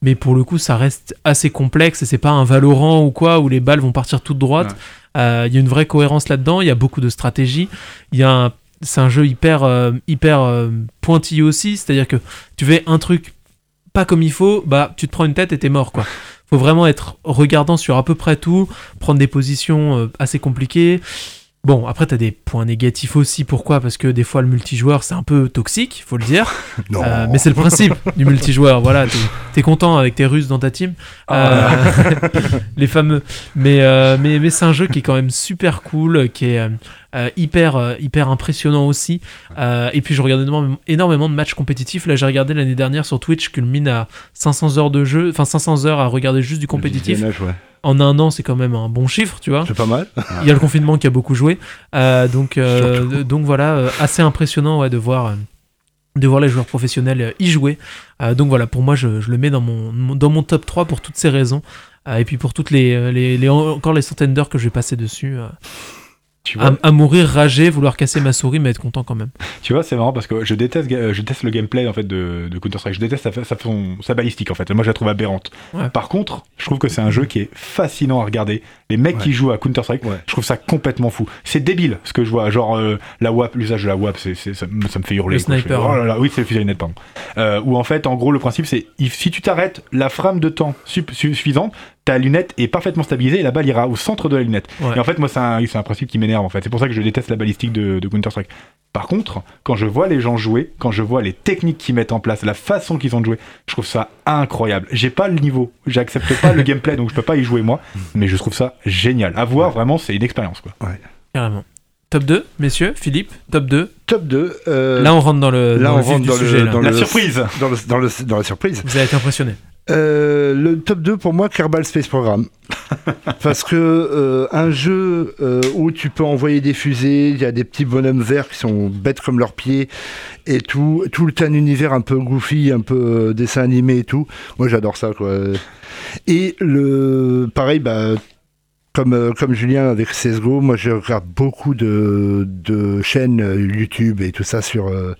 Mais pour le coup, ça reste assez complexe et c'est pas un Valorant ou quoi où les balles vont partir toutes droites. Euh, Il y a une vraie cohérence là-dedans. Il y a beaucoup de stratégie. Il y a un- c'est un jeu hyper euh, hyper euh, pointilleux aussi. C'est-à-dire que tu fais un truc pas comme il faut, bah tu te prends une tête et t'es mort quoi. Faut vraiment être regardant sur à peu près tout, prendre des positions assez compliquées. Bon, après, t'as des points négatifs aussi. Pourquoi? Parce que des fois, le multijoueur, c'est un peu toxique, faut le dire. Non. Euh, mais c'est le principe du multijoueur. Voilà, t'es es content avec tes Russes dans ta team. Euh, les fameux. Mais, euh, mais, mais c'est un jeu qui est quand même super cool, qui est euh, hyper, euh, hyper impressionnant aussi. Euh, et puis, je regarde énormément, énormément de matchs compétitifs. Là, j'ai regardé l'année dernière sur Twitch, culmine à 500 heures de jeu, enfin 500 heures à regarder juste du compétitif. Ouais. En un an, c'est quand même un bon chiffre, tu vois. C'est pas mal. Il y a le confinement qui a beaucoup joué. Donc, donc voilà, assez impressionnant ouais, de, voir, de voir les joueurs professionnels y jouer. Euh, donc voilà, pour moi, je, je le mets dans mon, dans mon top 3 pour toutes ces raisons. Euh, et puis pour toutes les, les, les- encore les centaines d'heures que je vais passer dessus. euh. Tu vois, à, à mourir, rager, vouloir casser ma souris, mais être content quand même. tu vois c'est marrant parce que je déteste, ga- je déteste le gameplay en fait de, de Counter Strike. Je déteste sa, sa, balistique en fait. Moi je la trouve aberrante. Ouais. Par contre, je trouve que c'est un jeu qui est fascinant à regarder. Les mecs qui jouent à Counter Strike, Ouais. je trouve ça complètement fou. C'est débile ce que je vois. Genre euh, la WAP, l'usage de la WAP, c'est, c'est- ça, me- ça me fait hurler. Le sniper, fais, oh hein. là là, oui c'est le fusil à lunettes, pardon. Euh, où en fait en gros le principe c'est if- si tu t'arrêtes la frame de temps suffisante, ta lunette est parfaitement stabilisée et la balle ira au centre de la lunette. Ouais. Et en fait, moi, c'est un, c'est un principe qui m'énerve, en fait. C'est pour ça que je déteste la balistique de, de Counter-Strike. Par contre, quand je vois les gens jouer, quand je vois les techniques qu'ils mettent en place, la façon qu'ils ont de jouer, je trouve ça incroyable. J'ai pas le niveau, j'accepte pas le gameplay, donc je peux pas y jouer moi, mais je trouve ça génial. À voir, vraiment, c'est une expérience, quoi. Carrément. Top 2, messieurs, Philippe, top 2. Top 2. euh, Là, on rentre dans le, là, dans on le rentre dans le- sujet. là. dans La le- surprise dans, le- dans, le- dans la surprise. Vous avez été impressionné. Euh, le top 2 pour moi, Kerbal Space Program. Parce que euh, un jeu euh, où tu peux envoyer des fusées, il y a des petits bonhommes verts qui sont bêtes comme leurs pieds et tout, tout le un univers un peu goofy, un peu euh, dessin animé et tout. Moi j'adore ça quoi. Et le pareil bah comme, euh, comme Julien avec CSGO, moi je regarde beaucoup de, de chaînes euh, YouTube et tout ça sur, euh,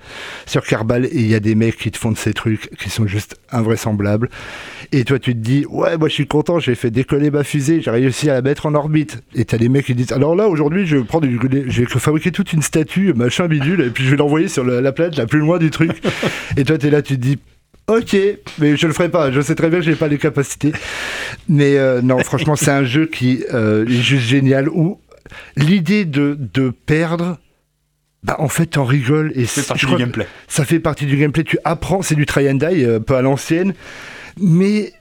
sur Kerbal et il y a des mecs qui te font de ces trucs qui sont juste invraisemblables. Et toi tu te dis, ouais, moi je suis content, j'ai fait décoller ma fusée, j'ai réussi à la mettre en orbite. Et t'as des mecs qui disent, alors là aujourd'hui je vais prendre du, je vais fabriquer toute une statue, machin bidule, et puis je vais l'envoyer sur la, la planète la plus loin du truc. et toi t'es là, tu te dis, Ok, mais je le ferai pas. Je sais très bien que j'ai pas les capacités. Mais euh, non, franchement, c'est un jeu qui euh, est juste génial. Où l'idée de, de perdre, bah en fait, t'en rigoles et C'est partie du gameplay. ça fait partie du gameplay. Tu apprends, c'est du try and die, euh, un peu à l'ancienne, mais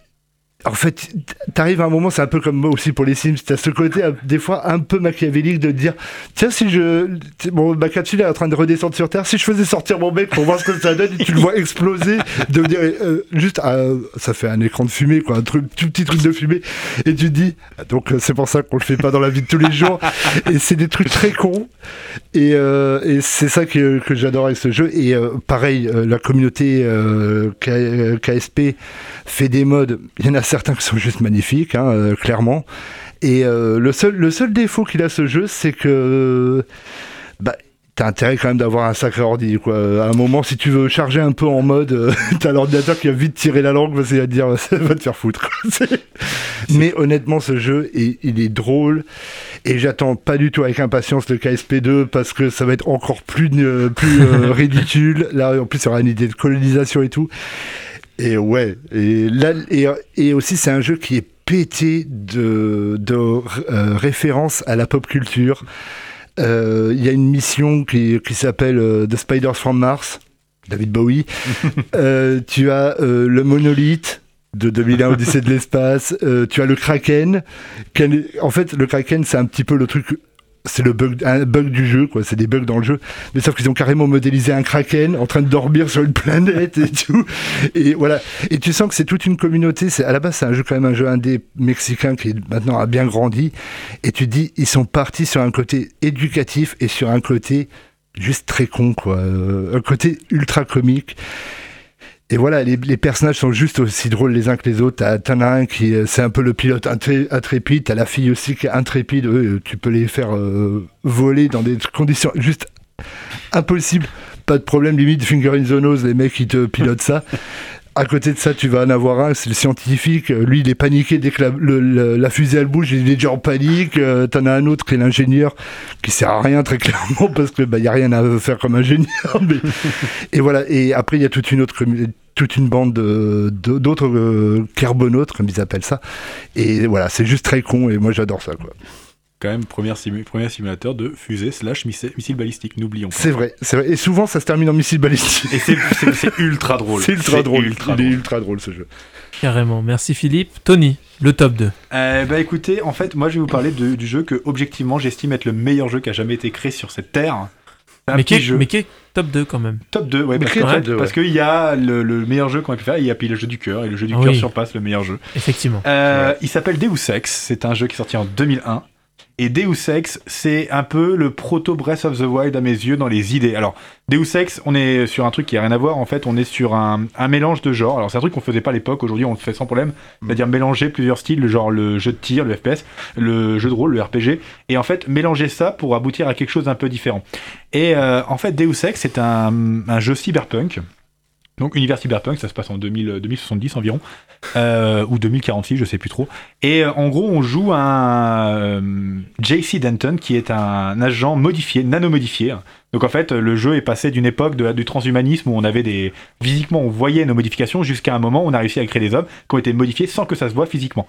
en fait, t'arrives à un moment, c'est un peu comme moi aussi pour les Sims. T'as ce côté, euh, des fois, un peu machiavélique de dire, tiens, si je, bon, ma capsule est en train de redescendre sur Terre, si je faisais sortir mon mec pour voir ce que ça donne, tu le vois exploser, devenir euh, juste, euh, ça fait un écran de fumée, quoi, un truc, tout petit truc de fumée, et tu te dis, donc euh, c'est pour ça qu'on le fait pas dans la vie de tous les jours, et c'est des trucs très cons, et, euh, c'est ça que, que j'adore avec ce jeu. Et pareil, la communauté KSP fait des modes. Il y en a certains qui sont juste magnifiques, hein, euh, clairement. Et euh, le, seul, le seul défaut qu'il a ce jeu, c'est que bah, t'as intérêt quand même d'avoir un sacré ordi. Quoi. À un moment, si tu veux charger un peu en mode, euh, t'as l'ordinateur qui va vite tirer la langue parce qu'il va te dire ça va te faire foutre. Mais honnêtement, ce jeu, est- il est drôle. Et j'attends pas du tout avec impatience le KSP2 parce que ça va être encore plus, euh, plus euh, ridicule. Là, en plus, il y aura une idée de colonisation et tout. Et ouais, et, là, et, et aussi c'est un jeu qui est pété de, de euh, références à la pop culture. Euh, Il y a une mission qui, qui s'appelle euh, The Spiders from Mars, David Bowie. Tu as le monolithe de 2001 Odyssée de l'espace. Tu as le Kraken. En fait, le Kraken, c'est un petit peu le truc. C'est le bug, un bug du jeu, quoi. C'est des bugs dans le jeu. Mais sauf qu'ils ont carrément modélisé un kraken en train de dormir sur une planète et tout. Et voilà. Et tu sens que c'est toute une communauté. C'est à la base, c'est un jeu quand même un jeu indé mexicain qui maintenant a bien grandi. Et tu dis, ils sont partis sur un côté éducatif et sur un côté juste très con, quoi. Euh, un côté ultra comique. Et voilà, les, personnages sont juste aussi drôles les uns que les autres. T'en as un qui, euh, c'est un peu le pilote intré- intrépide. T'as la fille aussi qui est intrépide. Eux, tu peux les faire euh, voler dans des conditions juste impossibles. Pas de problème, limite finger in the nose, les mecs qui te pilotent ça. À côté de ça, tu vas en avoir un, c'est le scientifique. Lui, il est paniqué dès que la, le- le- la fusée elle bouge, il est déjà en panique. Euh, T'en as un autre qui est l'ingénieur, qui sert à rien très clairement parce que bah y a rien à faire comme ingénieur. mais- Et voilà. Et après, il y a toute une autre commu- toute une bande de- de- d'autres euh, carbonautes, comme ils appellent ça. Et voilà, c'est juste très con. Et moi, j'adore ça. Quoi. Quand même, premier, simu- premier simulateur de fusée slash missile, missile balistique, n'oublions pas. C'est vrai, c'est vrai. Et souvent, ça se termine en missile balistique. Et c'est- ultra drôle. C'est ultra drôle. ultra il est drôle. ultra drôle ce jeu. Carrément. Merci Philippe. Tony, le top 2. Euh, bah écoutez, en fait, moi je vais vous parler de- du jeu que objectivement j'estime être le meilleur jeu qui a jamais été créé sur cette terre. Un Mais qui, jeu. mais qui est top 2 quand même Top 2, ouais, Mais parce qui est qu'en top fait, 2, ouais. parce qu'il y a le, le meilleur jeu qu'on a pu faire, il y a puis le jeu du cœur, et le jeu du Ah cœur oui. surpasse le meilleur jeu. Effectivement. Euh, Il s'appelle Deus Ex, c'est un jeu qui est sorti en 2001. Et Deus Ex, c'est un peu le proto Breath of the Wild à mes yeux dans les idées. Alors, Deus Ex, on est sur un truc qui a rien à voir. En fait, on est sur un, un mélange de genres. Alors, c'est un truc qu'on faisait pas à l'époque. Aujourd'hui, on le fait sans problème. C'est-à-dire mélanger plusieurs styles, le genre le jeu de tir, le FPS, le jeu de rôle, le RPG. Et en fait, mélanger ça pour aboutir à quelque chose d'un peu différent. Et euh, en fait, Deus Ex, c'est un, un jeu cyberpunk. Donc univers cyberpunk, ça se passe en 2000, 2070 environ, euh, ou 2046, je sais plus trop. Et euh, en gros, on joue un euh, JC Denton qui est un agent modifié, nanomodifié. Donc en fait, le jeu est passé d'une époque du transhumanisme où on avait des physiquement on voyait nos modifications jusqu'à un moment où on a réussi à créer des hommes qui ont été modifiés sans que ça se voit physiquement.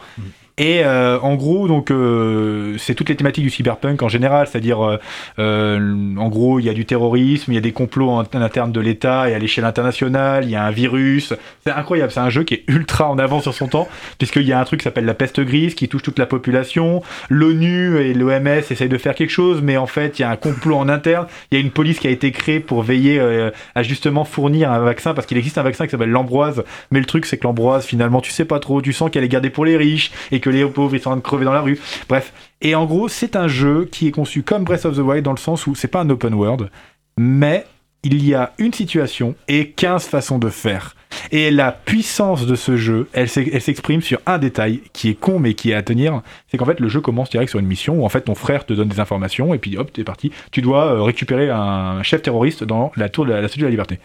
Et euh, en gros, donc euh, c'est toutes les thématiques du cyberpunk en général, c'est-à-dire euh, euh, en gros, il y a du terrorisme, il y a des complots en, interne de l'État et à l'échelle internationale, il y a un virus. C'est incroyable, c'est un jeu qui est ultra en avance sur son temps, puisqu'il y a un truc qui s'appelle la peste grise qui touche toute la population. L'ONU et l'OMS essayent de faire quelque chose, mais en fait, il y a un complot en interne. Il y a une police qui a été créée pour veiller euh, à justement fournir un vaccin, parce qu'il existe un vaccin qui s'appelle l'ambroise, mais le truc c'est que l'ambroise, finalement, tu sais pas trop, tu sens qu'elle est gardée pour les riches et que les pauvres ils sont en train de crever dans la rue. Bref. Et en gros, c'est un jeu qui est conçu comme Breath of the Wild dans le sens où c'est pas un open world, mais il y a une situation et 15 façons de faire. Et la puissance de ce jeu, elle s'exprime sur un détail qui est con mais qui est à tenir. C'est qu'en fait, le jeu commence direct sur une mission où en fait ton frère te donne des informations et puis hop, t'es parti. Tu dois euh, récupérer un chef terroriste dans la tour de la, la Statue de la Liberté.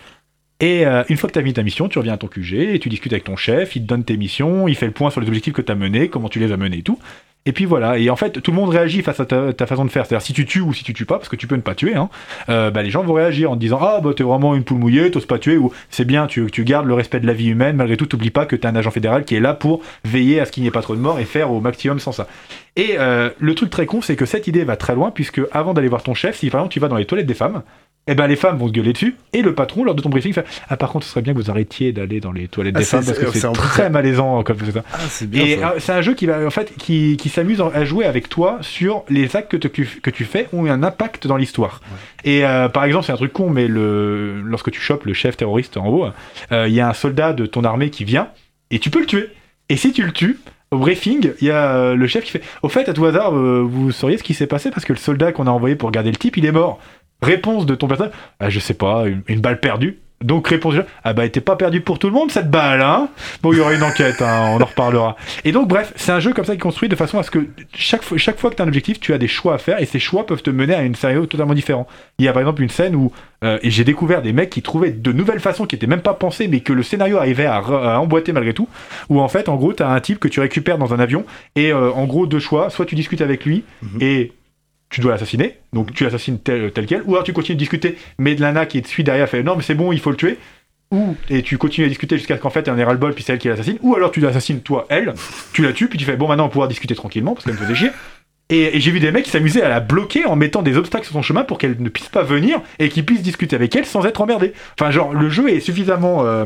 Et euh, une fois que tu as fini ta mission, tu reviens à ton QG et tu discutes avec ton chef, il te donne tes missions, il fait le point sur les objectifs que tu as menés, comment tu les as menés et tout. Et puis voilà, et en fait, tout le monde réagit face à ta, façon de faire. C'est-à-dire, si tu tues ou si tu tues pas, parce que tu peux ne pas tuer, hein, euh, bah, les gens vont réagir en te disant Ah, bah t'es vraiment une poule mouillée, t'oses pas tuer, ou c'est bien, tu, tu gardes le respect de la vie humaine, malgré tout, t'oublies pas que t'es un agent fédéral qui est là pour veiller à ce qu'il n'y ait pas trop de morts et faire au maximum sans ça. Et euh, le truc très con, c'est que cette idée va très loin, puisque avant d'aller voir ton chef, si par exemple tu vas dans les toilettes des femmes, eh ben les femmes vont te gueuler dessus, et le patron, lors de ton briefing, fait Ah, par contre, ce serait bien que vous arrêtiez d'aller dans les toilettes Ah, des femmes, parce que c'est- très malaisant comme ça. Ah, c'est bien Et euh, c'est un jeu qui va en fait qui, qui s'amuse à jouer avec toi sur les actes que, tu- que tu fais ont un impact dans l'histoire. Et euh, par exemple, c'est un truc con, mais le, lorsque tu chopes le chef terroriste en haut, euh, il y a un soldat de ton armée qui vient et tu peux le tuer. Et si tu le tues, au briefing, il y a euh, le chef qui fait Au fait, à tout hasard, euh, vous sauriez ce qui s'est passé parce que le soldat qu'on a envoyé pour garder le type, il est mort. Réponse de ton personnage Ah, Je sais pas, une, une balle perdue. Donc réponse du jeu, ah bah elle était pas perdue pour tout le monde cette balle hein Bon il y aura une enquête, hein, on en reparlera. Et donc bref, c'est un jeu comme ça qui est construit de façon à ce que chaque fois, chaque fois que tu as un objectif, tu as des choix à faire et ces choix peuvent te mener à une scénario totalement différent. Il y a par exemple une scène où euh, et j'ai découvert des mecs qui trouvaient de nouvelles façons qui étaient même pas pensées mais que le scénario arrivait à, emboîter malgré tout où en fait en gros tu as un type que tu récupères dans un avion et euh, en gros deux choix, soit tu discutes avec lui et tu dois l'assassiner, donc tu l'assassines tel, quel, ou alors tu continues de discuter, mais de Lana qui te suit derrière fait non mais c'est bon, il faut le tuer, ou et tu continues à discuter jusqu'à ce qu'en fait ait ras le bol puis c'est elle qui l'assassine, ou alors tu l'assassines toi, elle, tu la tues, puis tu fais bon maintenant on va pouvoir discuter tranquillement parce qu'elle me faisait chier. Et, j'ai vu des mecs qui s'amusaient à la bloquer en mettant des obstacles sur son chemin pour qu'elle ne puisse pas venir et qu'ils puissent discuter avec elle sans être emmerdés. Enfin, genre, le jeu est suffisamment euh,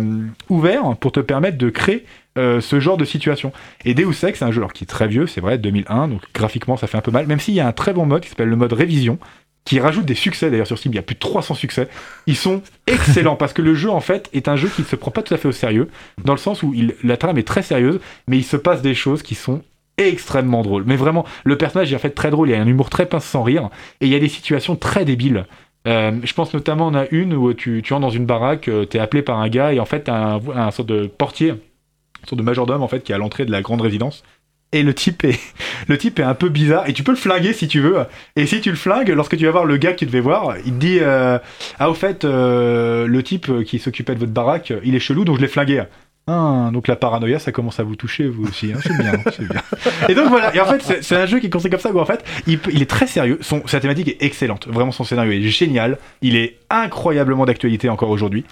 ouvert pour te permettre de créer euh, ce genre de situation. Et Deus Ex, c'est un jeu alors, qui est très vieux, c'est vrai, 2001, donc graphiquement ça fait un peu mal, même s'il y a un très bon mode qui s'appelle le mode révision, qui rajoute des succès d'ailleurs sur Steam, il y a plus de 300 succès. Ils sont excellents parce que le jeu en fait est un jeu qui ne se prend pas tout à fait au sérieux, dans le sens où la trame est très sérieuse, mais il se passe des choses qui sont extrêmement drôles. Mais vraiment, le personnage est en fait très drôle, il y a un humour très pince sans rire, et il y a des situations très débiles. Euh, je pense notamment on a une où tu, tu entres dans une baraque, euh, t'es appelé par un gars et en fait un, un sorte de portier, une sorte de majordome en fait qui est à l'entrée de la grande résidence. Et le type est le type est un peu bizarre et tu peux le flinguer si tu veux. Et si tu le flingues, lorsque tu vas voir le gars que tu devais voir, il te dit euh, ah au fait le type qui s'occupait de votre baraque, il est chelou donc je l'ai flingué. Ah, donc la paranoïa, ça commence à vous toucher, vous aussi. hein, c'est bien, c'est bien. Et donc voilà. Et en fait, c'est- un jeu qui est construit comme ça, où en fait, il, est très sérieux. Sa thématique est excellente. Vraiment, son scénario est génial. Il est incroyablement d'actualité encore aujourd'hui.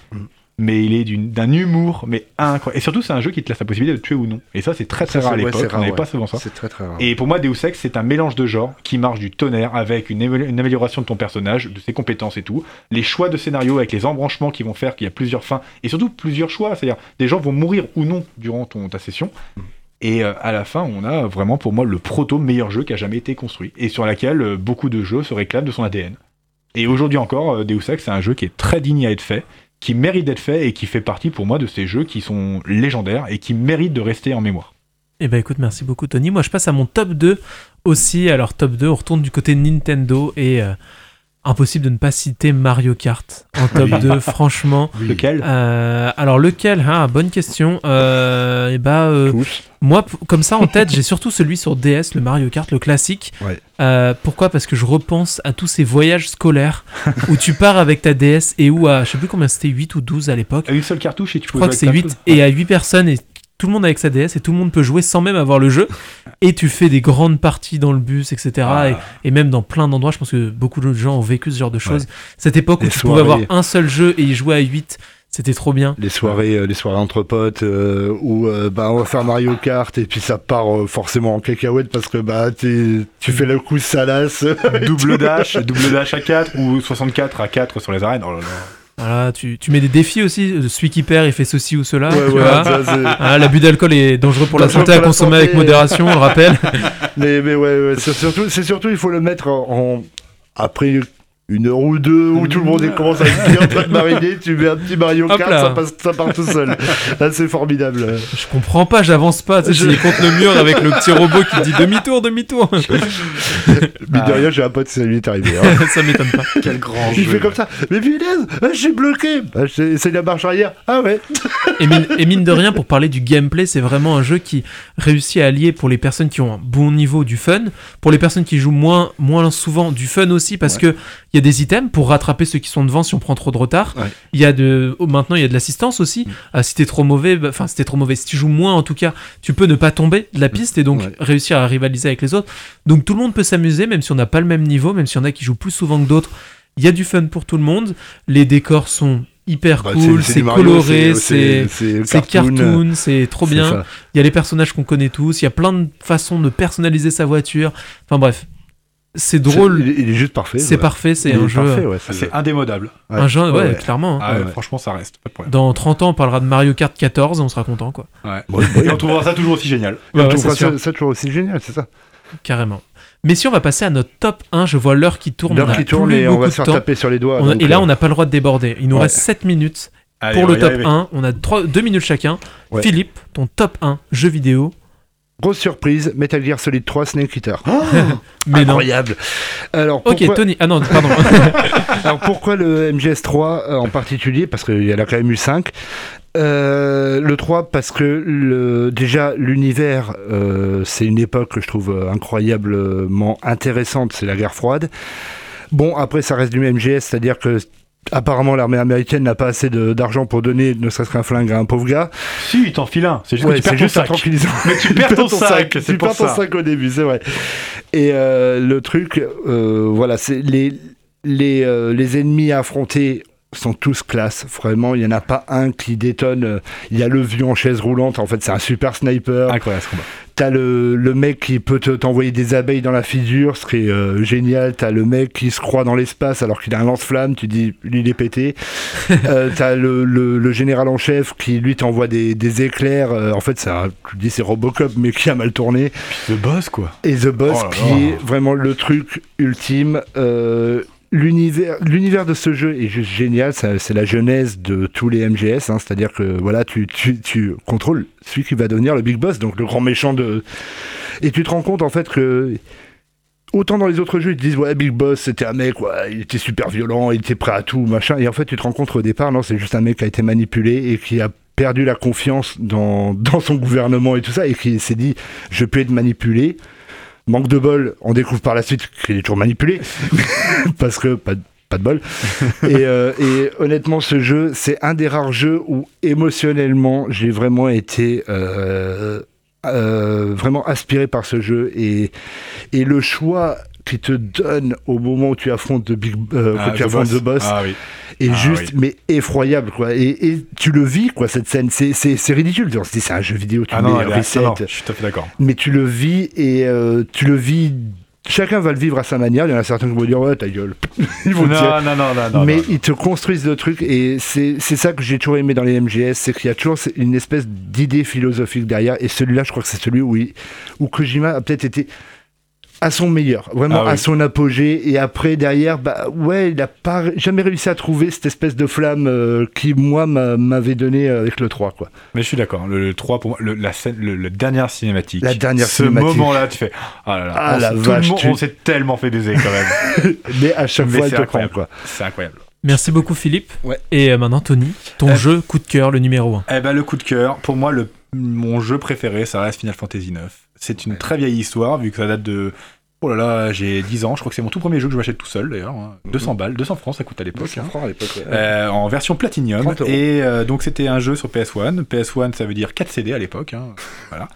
Mais il est d'un humour, mais incroyable. Et surtout, c'est un jeu qui te laisse la possibilité de tuer ou non. Et ça, c'est très très Ça, rare à ouais, l'époque. On n'avait ouais. pas souvent ça. C'est très très rare. Et pour moi, Deus Ex, c'est un mélange de genres qui marche du tonnerre avec une, amélioration de ton personnage, de ses compétences et tout. Les choix de scénario avec les embranchements qui vont faire qu'il y a plusieurs fins et surtout plusieurs choix. C'est-à-dire, des gens vont mourir ou non durant ton, ta session. Et euh, à la fin, on a vraiment pour moi le proto meilleur jeu qui a jamais été construit et sur laquelle euh, beaucoup de jeux se réclament de son ADN. Et aujourd'hui encore, euh, Deus Ex, c'est un jeu qui est très digne à être fait, qui mérite d'être fait et qui fait partie pour moi de ces jeux qui sont légendaires et qui méritent de rester en mémoire. Eh ben écoute, merci beaucoup Tony. Moi je passe à mon top 2 aussi. Alors top 2, on retourne du côté Nintendo et euh, impossible de ne pas citer Mario Kart en top 2, franchement. Lequel Euh, alors lequel Ah, bonne question. Euh, et bah, euh, Tous. moi, comme ça en tête, j'ai surtout celui sur DS, le Mario Kart, le classique. Ouais. Euh, pourquoi? Parce que je repense à tous ces voyages scolaires où tu pars avec ta DS et où à, je sais plus combien c'était, 8 ou 12 à l'époque. Une seule cartouche et tu Je crois que c'est 8 et à 8 personnes et tout le monde avec sa DS et tout le monde peut jouer sans même avoir le jeu et tu fais des grandes parties dans le bus etc Ah. et, et même dans plein d'endroits je pense que beaucoup de gens ont vécu ce genre de choses cette époque où Les tu pouvais avoir un seul jeu et y jouer à 8 c'était trop bien Les soirées, euh, les soirées entre potes euh, où euh, bah, on va faire Mario Kart et puis ça part euh, forcément en cacahuète parce que bah t'es- tu fais le coup salace. double dash, double dash à 4 ou 64 à 4 sur les arènes. Oh là là. Voilà tu, tu mets des défis aussi. Euh, celui qui perd il fait ceci ou cela Ouais, ouais, Ah, l'abus d'alcool est dangereux pour la santé à la consommer avec modération on le rappelle. Mais, mais ouais, ouais, c'est surtout, surtout il faut le mettre en, en- après une heure ou deux où tout le monde est- commence à être bien en train de mariner, tu mets un petit Mario Kart, ça, passe, ça part tout seul. Là c'est formidable. je comprends pas j'avance pas tu sais, Je- contre le mur avec le petit robot qui dit demi-tour demi-tour Mine de rien, j'ai un pote, ça lui est arrivé. hein. ça m'étonne pas Quel grand Il jeu. fait comme ça, mais punaise, ah, j'ai bloqué. Ah, C'est la marche arrière. Ah ouais. Et mine, et mine de rien, pour parler du gameplay, c'est vraiment un jeu qui réussit à allier pour les personnes qui ont un bon niveau du fun, pour les personnes qui jouent moins, moins souvent du fun aussi, parce que il y a des items pour rattraper ceux qui sont devant si on prend trop de retard. Ouais. Il y a de, oh, maintenant il y a de l'assistance aussi. Ah, si t'es trop mauvais, bah, enfin si t'es trop mauvais, si tu joues moins en tout cas, tu peux ne pas tomber de la piste et donc Ouais. réussir à rivaliser avec les autres. Donc tout le monde peut s'amuser, même si on n'a pas le même niveau, même si on a qui jouent plus souvent que d'autres. Il y a du fun pour tout le monde. Les décors sont hyper Bah, cool, c'est coloré, c'est cartoon, c'est trop bien. Il y a les personnages qu'on connaît tous, il y a plein de façons de personnaliser sa voiture. Enfin bref, c'est drôle, est- il est juste parfait. c'est ouais. parfait, c'est un jeu, ouais, Ah, C'est indémodable. ouais. un jeu, ouais, Ouais, ouais. clairement. hein. Ah. Franchement, ça reste. Pas de problème. Dans 30 ans, on parlera de Mario Kart 14 et on sera content, quoi. Ouais. Ouais, ouais. Et on trouvera ça toujours aussi génial. On trouvera ça, ça toujours aussi génial, c'est ça. carrément. Mais si on va passer à notre top 1, je vois l'heure qui tourne. on L'heure a qui tourne et on beaucoup va de se faire taper sur les doigts. On a- et là, euh, on n'a pas le droit de déborder. Il nous Ouais. reste 7 minutes Allez, pour le top arriver. 1. On a 2 minutes chacun. Philippe, ton top 1 jeu vidéo. Grosse surprise, Metal Gear Solid 3 Snake Eater. Mais non. Incroyable. Alors Ok, pourquoi, Tony. Ah non, pardon. alors pourquoi le MGS3 euh, en particulier? Parce qu'il y en a quand même eu 5. Euh, le 3 parce que le, déjà l'univers euh, c'est une époque que je trouve incroyablement intéressante, c'est la guerre froide. Bon après ça reste du MGS, c'est-à-dire que apparemment l'armée américaine n'a pas assez d'argent pour donner ne serait-ce qu'un flingue à un pauvre gars. Si, il t'enfile un. C'est juste Ouais, que tu perds ton sac. Mais tu perds ton sac, Tu c'est pour perds ton sac au début, c'est vrai. Et euh, le truc, euh, voilà, c'est les, les, euh, les ennemis à affronter sont tous classe, vraiment, il n'y en a pas un qui détonne. Il y a le vieux en chaise roulante, en fait, c'est un super sniper. Incroyable ce combat. T'as le, le mec qui peut te- t'envoyer des abeilles dans la figure, ce qui est euh, génial. T'as le mec qui se croit dans l'espace alors qu'il a un lance-flamme, tu dis, lui, il est pété. euh, T'as le, le, le général en chef qui, lui, t'envoie des, des éclairs. euh, en fait, un- tu dis c'est Robocop, mais qui a mal tourné. Le boss, quoi. Et The Boss, Oh là qui est vraiment le truc ultime. L'univers, de ce jeu est juste génial. C'est la genèse de tous les MGS. hein, C'est-à-dire que voilà, tu, contrôles celui qui va devenir le big boss, donc le grand méchant de. Et tu te rends compte en fait que autant dans les autres jeux ils te disent ouais big boss c'était un mec il était super violent, il était prêt à tout machin. Et en fait tu te rends compte au départ non c'est juste un mec qui a été manipulé et qui a perdu la confiance dans, dans son gouvernement et tout ça et qui s'est dit je peux être manipulé. Manque de bol, on découvre par la suite qu'il est toujours manipulé parce que pas de, bol. et, euh, et honnêtement, ce jeu, c'est un des rares jeux où émotionnellement, j'ai vraiment été euh, euh, vraiment aspiré par ce jeu et le choix qui te donne au moment où tu affrontes Big, euh, Ah, tu affrontes Boss. The Boss Ah oui. est Ah juste oui. mais effroyable quoi et, et tu le vis quoi cette scène c'est ridicule on se dit c'est un jeu vidéo tu mets non, non, reset non, je suis tout à fait d'accord. mais tu le vis et euh, tu le vis. Chacun va le vivre à sa manière. Il y en a certains qui vont dire ouais ta gueule. Ils vont Non, dire. non, non, non, non. mais non. ils te construisent le truc et c'est c'est ça que j'ai toujours aimé dans les MGS, c'est qu'il y a toujours une espèce d'idée philosophique derrière. Et celui-là, je crois que c'est celui où, il- où Kojima a peut-être été à son meilleur, vraiment Ah oui. à son apogée. Et après, derrière, bah ouais, il a pas jamais réussi à trouver cette espèce de flamme euh, qui, moi, m'a- m'avait donné avec le 3, quoi. Mais je suis d'accord. Le, le 3, pour moi, le- la scène, le, la dernière cinématique. La dernière ce cinématique. moment-là, tu fais. Ah là là. Ah on la vache, le monde, tu- on s'est tellement fait baiser quand même. Mais à chaque Mais fois, il c'est te quoi. C'est incroyable. Merci beaucoup Philippe. Ouais. Et euh, maintenant Tony, ton Euh, jeu coup de cœur, le numéro 1. Eh ben, le coup de cœur, pour moi, le, mon jeu préféré, ça reste Final Fantasy IX. C'est une très vieille histoire, vu que ça date de. Oh là là, j'ai 10 ans, je crois que c'est mon tout premier jeu que je m'achète tout seul d'ailleurs. hein. 200 balles, 200 francs, ça coûte à l'époque. hein. francs à l'époque. ouais. Euh, en version Platinum. 30 euros. Et euh, donc c'était un jeu sur PS1. PS1, ça veut dire 4 CD à l'époque. hein. Voilà.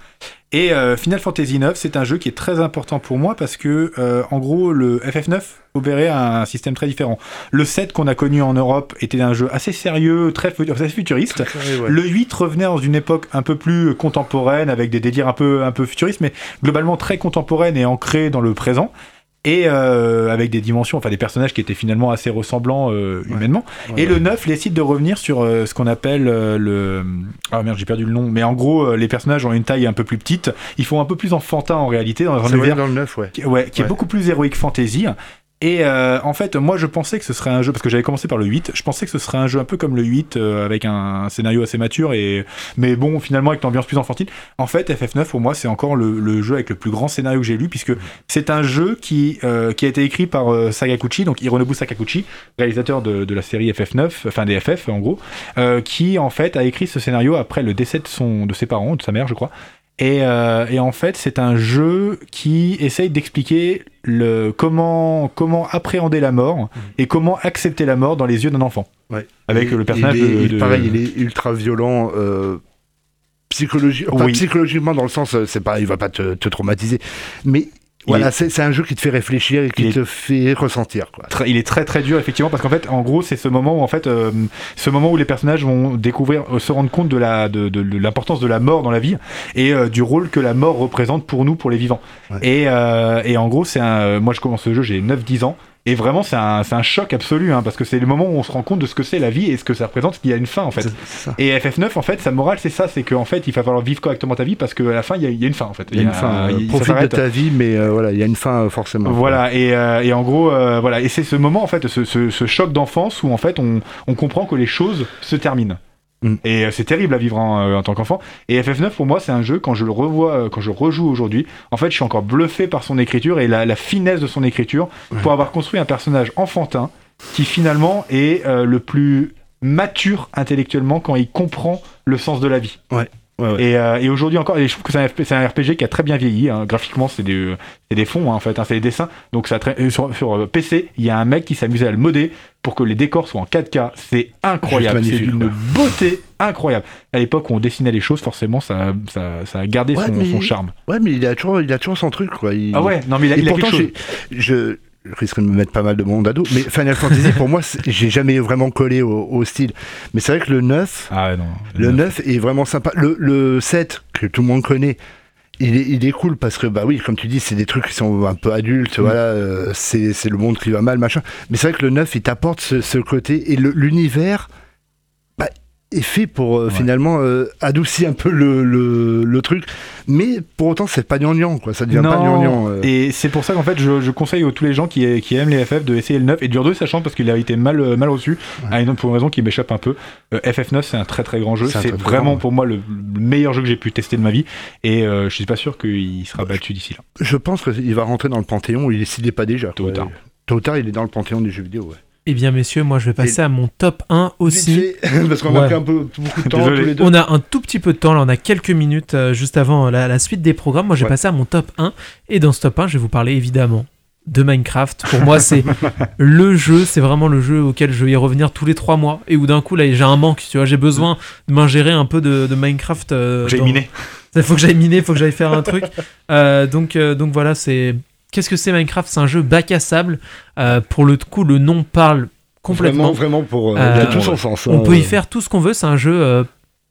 Et euh, Final Fantasy IX, c'est un jeu qui est très important pour moi parce que, euh, en gros, le FF9 opérait un système très différent. Le 7 qu'on a connu en Europe était un jeu assez sérieux, très assez futuriste. Ouais. Le 8 revenait dans une époque un peu plus contemporaine, avec des délires un peu, un peu futuristes, mais globalement très contemporaine et ancrée dans le présent. Et euh, avec des dimensions, enfin des personnages qui étaient finalement assez ressemblants euh, humainement. Ouais, et ouais. le 9 décide de revenir sur euh, ce qu'on appelle euh, le. Ah merde, j'ai perdu le nom. Mais en gros, euh, les personnages ont une taille un peu plus petite. Ils font un peu plus enfantin en réalité dans dans le 9, ouais. qui, ouais, qui est beaucoup plus héroïque fantasy. Et euh, en fait, moi je pensais que ce serait un jeu, parce que j'avais commencé par le 8, je pensais que ce serait un jeu un peu comme le 8, euh, avec un, scénario assez mature, et mais bon, finalement avec l'ambiance plus enfantine. En fait, FF9 pour moi c'est encore le, jeu avec le plus grand scénario que j'ai lu, puisque c'est un jeu qui, euh, a été écrit par Sakaguchi, donc Hironobu Sakaguchi, réalisateur de, la série FF9, enfin des FF en gros, qui en fait a écrit ce scénario après le décès de, son, de ses parents, de sa mère je crois. Et, euh, et en fait, c'est un jeu qui essaye d'expliquer le comment comment appréhender la mort et comment accepter la mort dans les yeux d'un enfant. Ouais. Avec Et- le personnage il est- de, il- de- Pareil, il est ultra violent. Euh, psychologi- enfin, Oui. psychologiquement, dans le sens, euh, c'est pas, il va pas te, te traumatiser. Mais voilà, est- c'est un jeu qui te fait réfléchir et qui est- te fait ressentir. Quoi. Il est très très dur effectivement parce qu'en fait en gros c'est ce moment où en fait euh, ce moment où les personnages vont découvrir euh, se rendre compte de la de, de- de l'importance de la mort dans la vie et euh, du rôle que la mort représente pour nous pour les vivants Ouais. et, euh, et en gros c'est un moi je commence ce jeu j'ai 9 10 ans et vraiment c'est un, un choc absolu hein, parce que c'est le moment où on se rend compte de ce que c'est la vie et ce que ça représente qu'il y a une fin en fait et FF9 en fait sa morale c'est ça c'est qu'en fait il va falloir vivre correctement ta vie parce qu'à la fin il y, a- il y a une fin en fait Il y a une fin. euh, profite de ta vie, mais euh, voilà, il y a une fin euh, forcément. Voilà, et, euh, et en gros, euh, voilà, et c'est ce moment, en fait, ce, ce- ce choc d'enfance où, en fait, on, on comprend que les choses se terminent. Mm. Et euh, c'est terrible à vivre en, euh, en tant qu'enfant. Et FF9, pour moi, c'est un jeu, quand je le revois, euh, quand je rejoue aujourd'hui, en fait, je suis encore bluffé par son écriture et la, la finesse de son écriture pour avoir construit un personnage enfantin qui, finalement, est le plus mature intellectuellement quand il comprend le sens de la vie. Ouais, ouais. Et, euh, et aujourd'hui encore, et je trouve que c'est un, RPG qui a très bien vieilli. hein. Graphiquement, c'est des, des fonds, hein, en fait, hein, c'est des dessins. Donc ça euh, sur, sur, euh, PC, il y a un mec qui s'amusait à le modder pour que les décors soient en 4K. C'est incroyable, c'est quoi. beauté incroyable. À l'époque où on dessinait les choses, forcément, ça, ça, ça a gardé Ouais, son, charme. Ouais, mais il a toujours, il a toujours son truc, quoi. Il- Ah ouais, non mais il a, Et il a pourtant, quelque chose. je je risque de me mettre pas mal de monde à dos, mais Final Fantasy, pour moi, j'ai jamais vraiment collé au, au style. Mais c'est vrai que le 9, Ah ouais, non. le 9 est vraiment sympa. Le, le 7, que tout le monde connaît, il est, il est cool parce que, bah oui, comme tu dis, c'est des trucs qui sont un peu adultes, voilà, euh, c'est le monde qui va mal, machin. Mais c'est vrai que le 9, il t'apporte ce, ce côté, et le- l'univers est fait pour euh, finalement euh, adoucir un peu le, le, le truc, mais pour autant, c'est pas gnangnan, quoi, ça devient pas gnangnan. euh. Et c'est pour ça qu'en fait, je, je conseille à tous les gens qui, qui aiment les FF de essayer le 9 et dur 2 sachant parce qu'il a été mal, mal reçu, à une, pour une raison qui m'échappe un peu. Euh, FF9, c'est un très très grand jeu. C'est vraiment grand, pour moi le, le meilleur jeu que j'ai pu tester de ma vie. Et je suis pas sûr qu'il sera battu d'ici là. Je pense qu'il va rentrer dans le panthéon, il s'il n'est pas déjà. Tôt ou tard. Tôt ou tard, il est dans le panthéon des jeux vidéo, ouais. Eh bien, messieurs, moi je vais passer à mon top 1 aussi. Parce qu'on a pris un peu beaucoup de temps Désolé. tous les deux. On a un tout petit peu de temps, là on a quelques minutes euh, juste avant la, la suite des programmes. Moi je vais Ouais. passer à mon top 1 et dans ce top 1 je vais vous parler évidemment de Minecraft. Pour moi c'est le jeu, c'est vraiment le jeu auquel je vais y revenir tous les trois mois et où d'un coup là j'ai un manque, tu vois, j'ai besoin de m'ingérer un peu de, de Minecraft. euh, J'ai dans- miné. Il faut que j'aille miner, il faut que j'aille faire un truc. Euh, donc, euh, donc voilà, c'est. Qu'est-ce que c'est Minecraft? C'est un jeu bac à sable. Euh, pour le coup, le nom parle complètement. Vraiment, vraiment pour. euh, Euh, il a tout son sens. On hein. peut y faire tout ce qu'on veut. C'est un jeu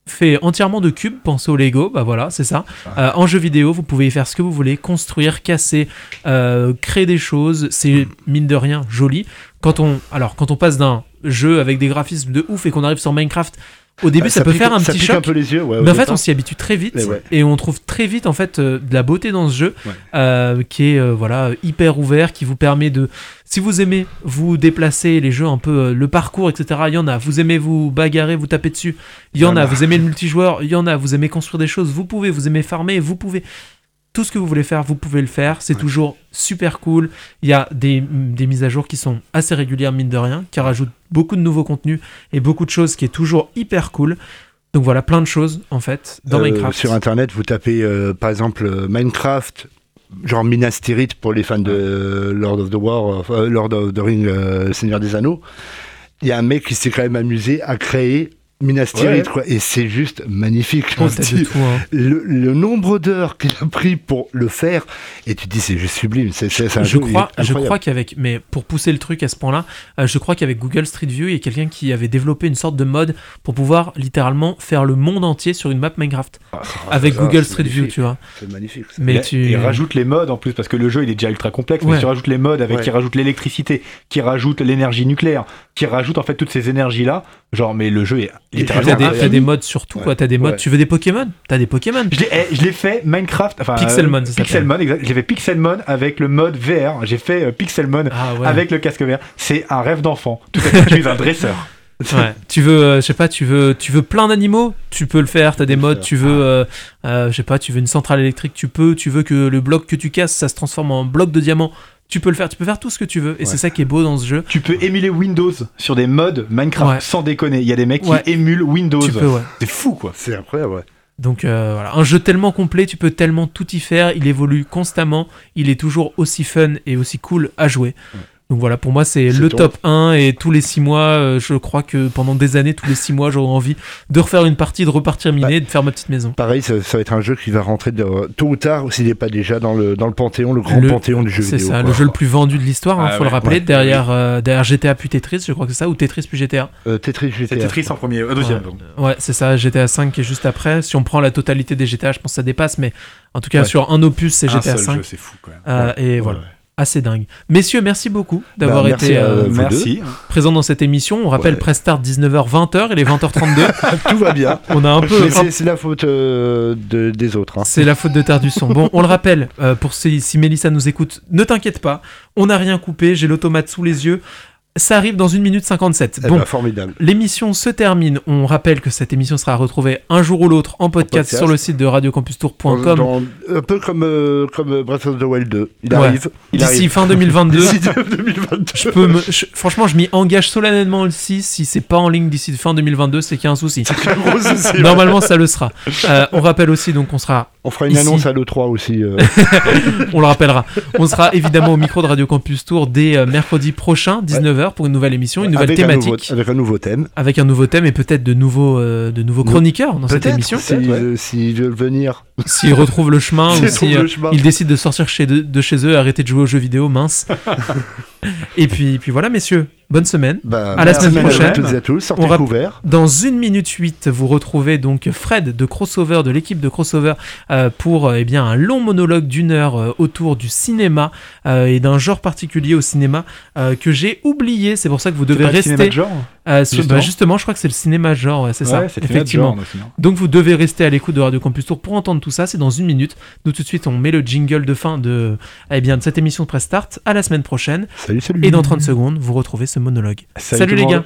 fait entièrement de cubes. Pensez au Lego, bah voilà, c'est ça. Euh, en jeu vidéo, vous pouvez y faire ce que vous voulez, construire, casser, euh, créer des choses. C'est mine de rien joli. Quand on, alors, quand on passe d'un jeu avec des graphismes de ouf et qu'on arrive sur Minecraft, Au début, ça, peut pique- faire un ça petit choc. un peu les yeux. Ouais, au Mais en fait, départ. on s'y habitue très vite ouais. et on trouve très vite en fait euh, de la beauté dans ce jeu Ouais. euh, qui est euh, voilà hyper ouvert, qui vous permet de, si vous aimez vous déplacer, les jeux un peu le parcours, etc. Il y en a. Vous aimez vous bagarrer, vous taper dessus. Il y en a. Vous aimez le multijoueur. Il y en a. Vous aimez construire des choses. Vous pouvez. Vous aimez farmer. Vous pouvez. Tout ce que vous voulez faire, vous pouvez le faire. C'est Ouais. toujours super cool. Il y a des, des mises à jour qui sont assez régulières, mine de rien, qui rajoutent beaucoup de nouveaux contenus et beaucoup de choses qui est toujours hyper cool. Donc voilà, plein de choses en fait dans Euh, Minecraft. Sur internet, vous tapez euh, par exemple euh, Minecraft, genre Minas Tirith pour les fans de Lord of the War, euh, Lord of the Ring, euh, Seigneur des Anneaux. Il y a un mec qui s'est quand même amusé à créer Minas Tirith, Ouais. quoi, et c'est juste magnifique. On se t'as de dit, tout, hein. le, le nombre d'heures qu'il a pris pour le faire, et tu te dis c'est juste sublime. C'est, un je jeu crois, je crois qu'avec, mais pour pousser le truc à ce point-là, euh, je crois qu'avec Google Street View, il y a quelqu'un qui avait développé une sorte de mode pour pouvoir littéralement faire le monde entier sur une map Minecraft Ah, avec ça, Google Street View, tu vois. C'est magnifique. ça. Mais Et- tu Et rajoute les modes en plus, parce que le jeu il est déjà ultra complexe, Ouais. mais tu rajoutes les modes avec Ouais. qui rajoute l'électricité, qui rajoute l'énergie nucléaire, qui rajoute en fait toutes ces énergies-là. Genre, mais le jeu est littéralement. T'as des, des modes sur tout, Ouais. quoi. T'as des modes. Ouais. Tu veux des Pokémon? T'as des Pokémon. Je l'ai, eh, fait Minecraft, enfin Pixelmon, euh, ça. Pixelmon, exact. J'ai fait Pixelmon avec le mode VR. J'ai fait euh, Pixelmon Ah ouais. avec le casque VR. C'est un rêve d'enfant. Tout à fait, tu es un dresseur. Ouais. tu veux, euh, je sais pas, tu veux, tu veux plein d'animaux, tu peux le faire. T'as des modes. Tu veux, euh, euh, je sais pas, tu veux une centrale électrique, tu peux. Tu veux que le bloc que tu casses, ça se transforme en bloc de diamant. Tu peux le faire. Tu peux faire tout ce que tu veux. Et c'est ça qui est beau dans ce jeu. Tu peux émuler Windows sur des modes Minecraft Ouais. sans déconner. Il y a des mecs Ouais. qui émulent Windows. Tu peux, ouais. C'est fou quoi. C'est incroyable, ouais. Donc euh, voilà, un jeu tellement complet, tu peux tellement tout y faire, il évolue constamment, il est toujours aussi fun et aussi cool à jouer. Donc voilà, pour moi c'est C'est le top 1 et tous les 6 mois, euh, je crois que pendant des années, tous les 6 mois, j'aurai envie de refaire une partie, de repartir miner, de faire ma petite maison. Pareil, ça, ça va être un jeu qui va rentrer de- tôt ou tard, s'il n'est pas déjà dans le, dans le panthéon, le grand Le- panthéon du jeu C'est vidéo. ça, quoi. le jeu le plus vendu de l'histoire, hein, Ah faut ouais, le rappeler, ouais. derrière, euh, derrière GTA puis Tetris, je crois que c'est ça, ou Tetris puis GTA. Euh, Tetris C'est GTA. Tetris en premier, euh, deuxième. Ouais. Ouais, c'est ça, GTA 5 qui est juste après. Si on prend la totalité des GTA, je pense que ça dépasse, mais en tout cas Ouais. sur un opus, c'est Un GTA seul 5. jeu, c'est fou quand même. Euh, et voilà. Assez dingue. Messieurs, merci beaucoup d'avoir Bah, été euh, Merci. présents dans cette émission. On rappelle Ouais. Prestart 19h-20h, il est 20h32. Tout va bien. On a un peu. C'est, c'est la faute euh, de- des autres. hein. C'est la faute de Tardusson. Bon, on le rappelle, euh, pour si, si Mélissa nous écoute, ne t'inquiète pas, on n'a rien coupé, j'ai l'automate sous les yeux. Ça arrive dans 1 minute 57. Eh Bon, ben, formidable. L'émission se termine. On rappelle que cette émission sera retrouvée un jour ou l'autre en podcast, podcast. sur le site de radiocampustour.com un peu comme, euh, comme Breath of the Wild 2. Il Ouais. arrive. Il d'ici arrive. fin 2022. D'ici 2022. Je peux me- je- franchement, je m'y engage solennellement aussi. Si c'est pas en ligne d'ici fin 2022, c'est qu'il y a un souci. Normalement, ça le sera. Euh, on rappelle aussi, donc on sera, On fera une Ici. annonce à l'E3 aussi. euh. on le rappellera, on sera évidemment au micro de Radio Campus Tour dès euh, mercredi prochain, 19h, pour une nouvelle émission, une nouvelle avec, un thématique, nouveau, avec un nouveau thème. avec un nouveau thème et peut-être de nouveaux, euh, de nouveaux Nou- chroniqueurs dans cette émission. si, euh, s'ils veulent venir. S'ils retrouvent le chemin ou S'ils si ils décident de sortir chez de, de chez eux arrêter de jouer aux jeux vidéo, mince. et puis, puis voilà, messieurs, bonne semaine. Bah, À la semaine semaine à prochaine. toutes et à tous. Sortez On rap- couverts. Dans 1 minute 8, vous retrouvez donc Fred de Crossover, de l'équipe de Crossover, euh, pour euh, eh bien, un long monologue d'une heure euh, autour du cinéma euh, et d'un genre particulier au cinéma que j'ai oublié. C'est pour ça que vous devez rester. de genre euh, justement bah, justement, je crois que c'est le cinéma genre, ouais, c'est ça. Ouais, Effectivement. genre. Donc vous devez rester à l'écoute de Radio Campus Tour pour entendre tout ça. C'est dans une minute. Nous tout de suite, on met le jingle de fin de, eh bien, de cette émission de Press Start. À la semaine prochaine. Salut, salut. Et dans 30 secondes, vous retrouvez ce monologue. Salut les gars.